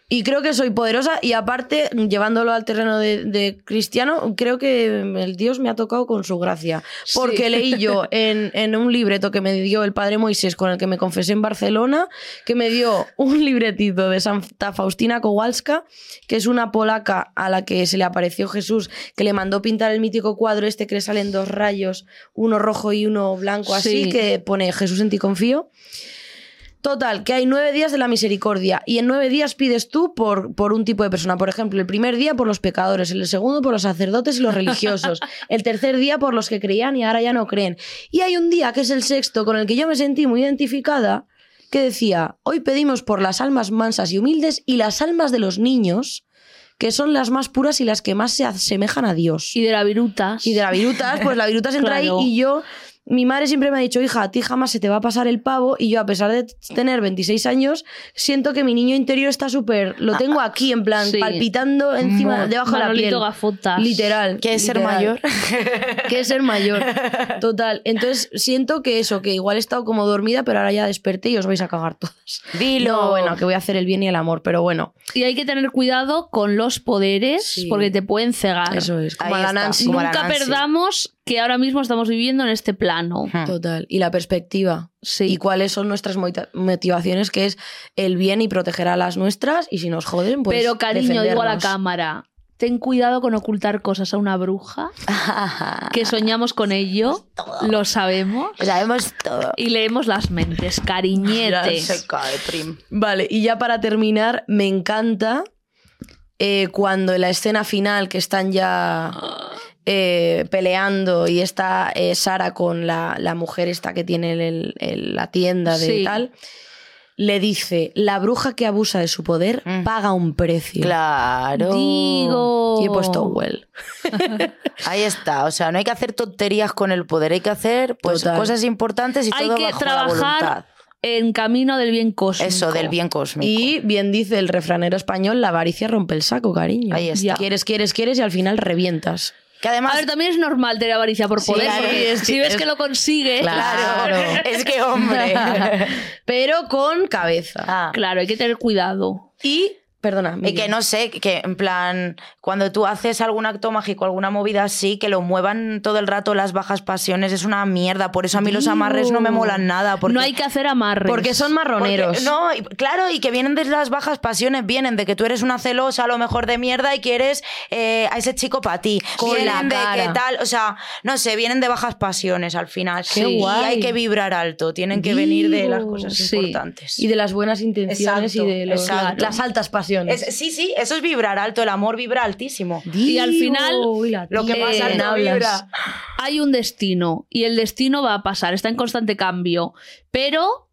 Y creo que soy poderosa y aparte, llevándolo al terreno de, de cristiano, creo que el Dios me ha tocado con su gracia. Porque
Sí.
leí yo en, en un libreto que me dio el padre Moisés con el que me confesé en Barcelona, que me dio un libretito de Santa Faustina Kowalska, que es una polaca a la que se le apareció Jesús, que le mandó pintar el mítico cuadro este que le salen dos rayos, uno rojo y uno blanco así,
Sí.
que pone Jesús en ti confío. Total, que hay nueve días de la misericordia y en nueve días pides tú por, por un tipo de persona. Por ejemplo, el primer día por los pecadores, el segundo por los sacerdotes y los religiosos, [LAUGHS] el tercer día por los que creían y ahora ya no creen. Y hay un día, que es el sexto, con el que yo me sentí muy identificada, que decía, hoy pedimos por las almas mansas y humildes y las almas de los niños, que son las más puras y las que más se asemejan a Dios.
Y de la virutas.
Y de la virutas, pues la virutas [LAUGHS] entra
Claro.
ahí y yo... Mi madre siempre me ha dicho, hija, a ti jamás se te va a pasar el pavo y yo, a pesar de tener 26 años, siento que mi niño interior está súper... Lo tengo aquí, en plan,
Sí.
palpitando encima,
Mo-
debajo de la piel.
Gafotas.
Literal.
¿Quieres ser
literal.
mayor? [LAUGHS]
Que es ser mayor. Total. Entonces siento que eso, que igual he estado como dormida, pero ahora ya desperté y os vais a cagar todas.
Dilo.
No, bueno, que voy a hacer el bien y el amor, pero bueno,
Y hay que tener cuidado con los poderes
Sí.
porque te pueden cegar.
eso es. Como
Ahí
la
está.
Nancy.
Como la
Nunca
Nancy.
perdamos que ahora mismo estamos viviendo en este plano.
Total. Y la perspectiva.
Sí.
Y cuáles son nuestras motivaciones, que es el bien y proteger a las nuestras. Y si nos joden, pues.
Pero cariño, digo a la cámara, ten cuidado con ocultar cosas a una bruja, [LAUGHS] que soñamos con ello, lo sabemos
Sabemos todo.
y leemos las mentes, cariñete.
Se cae, prim.
Vale, y ya para terminar, me encanta eh, cuando en la escena final que están ya eh, peleando y está eh, Sara con la, la mujer esta que tiene el- el- la tienda de
Sí.
tal, le dice, la bruja que abusa de su poder
Mm.
paga un precio.
Claro.
Digo.
Y he puesto well. [LAUGHS]
Ahí está. O sea, no hay que hacer tonterías con el poder. Hay que hacer pues,
Total.
cosas importantes y
Hay
todo
que
bajo la voluntad.
trabajar en camino del bien cósmico.
Eso, del bien cósmico.
Y bien dice el refranero español, la avaricia rompe el saco, cariño.
Ahí está.
Quieres, quieres, quieres y al final revientas.
Que además...
A ver, también es normal tener avaricia por poder,
claro,
porque
es
si ves
es-
que lo consigues,
Claro. [LAUGHS]
es que, hombre. [LAUGHS]
Pero con cabeza.
Ah.
claro, hay que tener cuidado.
Y, perdona,
Y que no sé, que en plan, cuando tú haces algún acto mágico, alguna movida así, que lo muevan todo el rato las bajas pasiones, es una mierda. Por eso a mí los amarres no me molan nada. Porque,
no hay que hacer amarres.
Porque son
porque-
marroneros.
no, y- claro, y que vienen de las bajas pasiones, vienen de que tú eres una celosa a lo mejor de mierda y quieres eh, a ese chico para ti.
Con
vienen
la
de
cara.
que tal, o sea, no sé, vienen de bajas pasiones al final.
Qué
y
guay.
hay que vibrar alto, tienen que venir de las cosas
Sí.
importantes.
Y de las buenas intenciones
Exacto,
y de los-
exacto.
las altas pasiones.
Es- sí, sí, eso es vibrar alto, el amor vibra altísimo.
Y al final,
Uy,
Lo que alto
hablas.
vibra.
hay un destino y el destino va a pasar, está en constante cambio, pero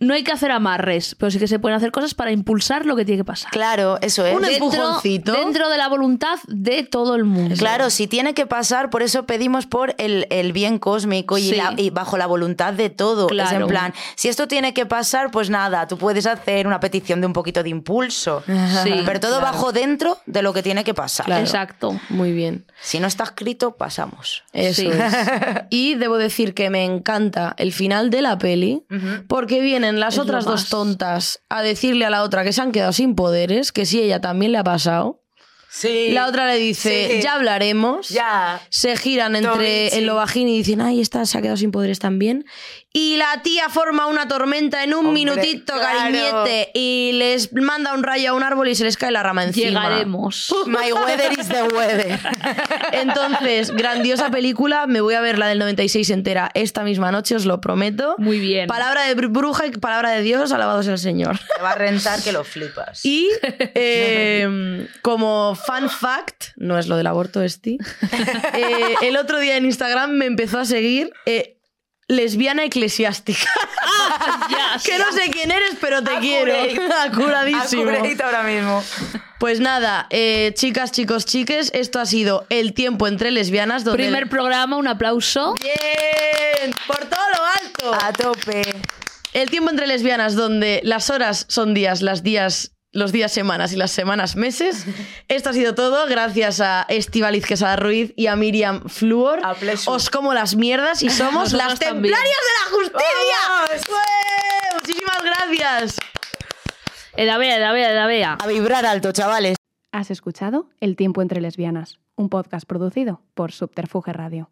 no hay que hacer amarres, pero sí que se pueden hacer cosas para impulsar lo que tiene que pasar.
Claro, eso es.
Un
dentro,
empujoncito.
dentro de la voluntad de todo el mundo.
Claro, si tiene que pasar, por eso pedimos por el, el bien cósmico y,
Sí.
la- y bajo la voluntad de todo. Es
Claro.
en plan, si esto tiene que pasar, pues nada, tú puedes hacer una petición de un poquito de impulso. [LAUGHS]
Sí,
pero todo bajo dentro de lo que tiene que pasar.
Claro.
Exacto.
Muy bien.
Si no está escrito, pasamos.
Eso
Sí.
es. [LAUGHS] Y debo decir que me encanta el final de la peli porque vienen las
Es
otras dos tontas a decirle a la otra que se han quedado sin poderes, que sí, ella también le ha pasado.
Sí.
La otra le dice,
Sí.
ya hablaremos.
Ya.
Se giran entre
Tomichi.
el lobajín y dicen, ay, esta se ha quedado sin poderes también. Y la tía forma una tormenta en un
Hombre,
minutito,
claro.
cariñete, y les manda un rayo a un árbol y se les cae la rama encima.
Llegaremos. [LAUGHS]
My weather is the weather. [LAUGHS]
Entonces, grandiosa película. Me voy a ver la del 96 entera esta misma noche, os lo prometo.
Muy bien.
Palabra de br- bruja y palabra de Dios, alabado sea el Señor.
Te va a rentar que lo flipas.
Y eh, como fun fact, no es lo del aborto, este, [LAUGHS] eh, el otro día en Instagram me empezó a seguir eh, lesbiana eclesiástica.
Ya, [LAUGHS]
que no sé quién eres, pero te
Accurate.
quiero. Acuradísimo. [LAUGHS]
Accurate ahora mismo.
Pues nada, eh, chicas, chicos, chiques, esto ha sido El tiempo entre lesbianas. Donde
Primer programa, un aplauso.
¡Bien! ¡Por todo lo alto!
A tope.
El tiempo entre lesbianas, donde las horas son días, las días, los días semanas y las semanas meses. [LAUGHS] Esto ha sido todo. Gracias a Estivaliz Quesada Ruiz y a Miriam Fluor.
A.
Os como las mierdas y somos [LAUGHS] las templarias de la justicia. Muchísimas gracias.
Edavea, edavea, edavea.
A vibrar alto, chavales.
Has escuchado El tiempo entre lesbianas, un podcast producido por Subterfuge Radio.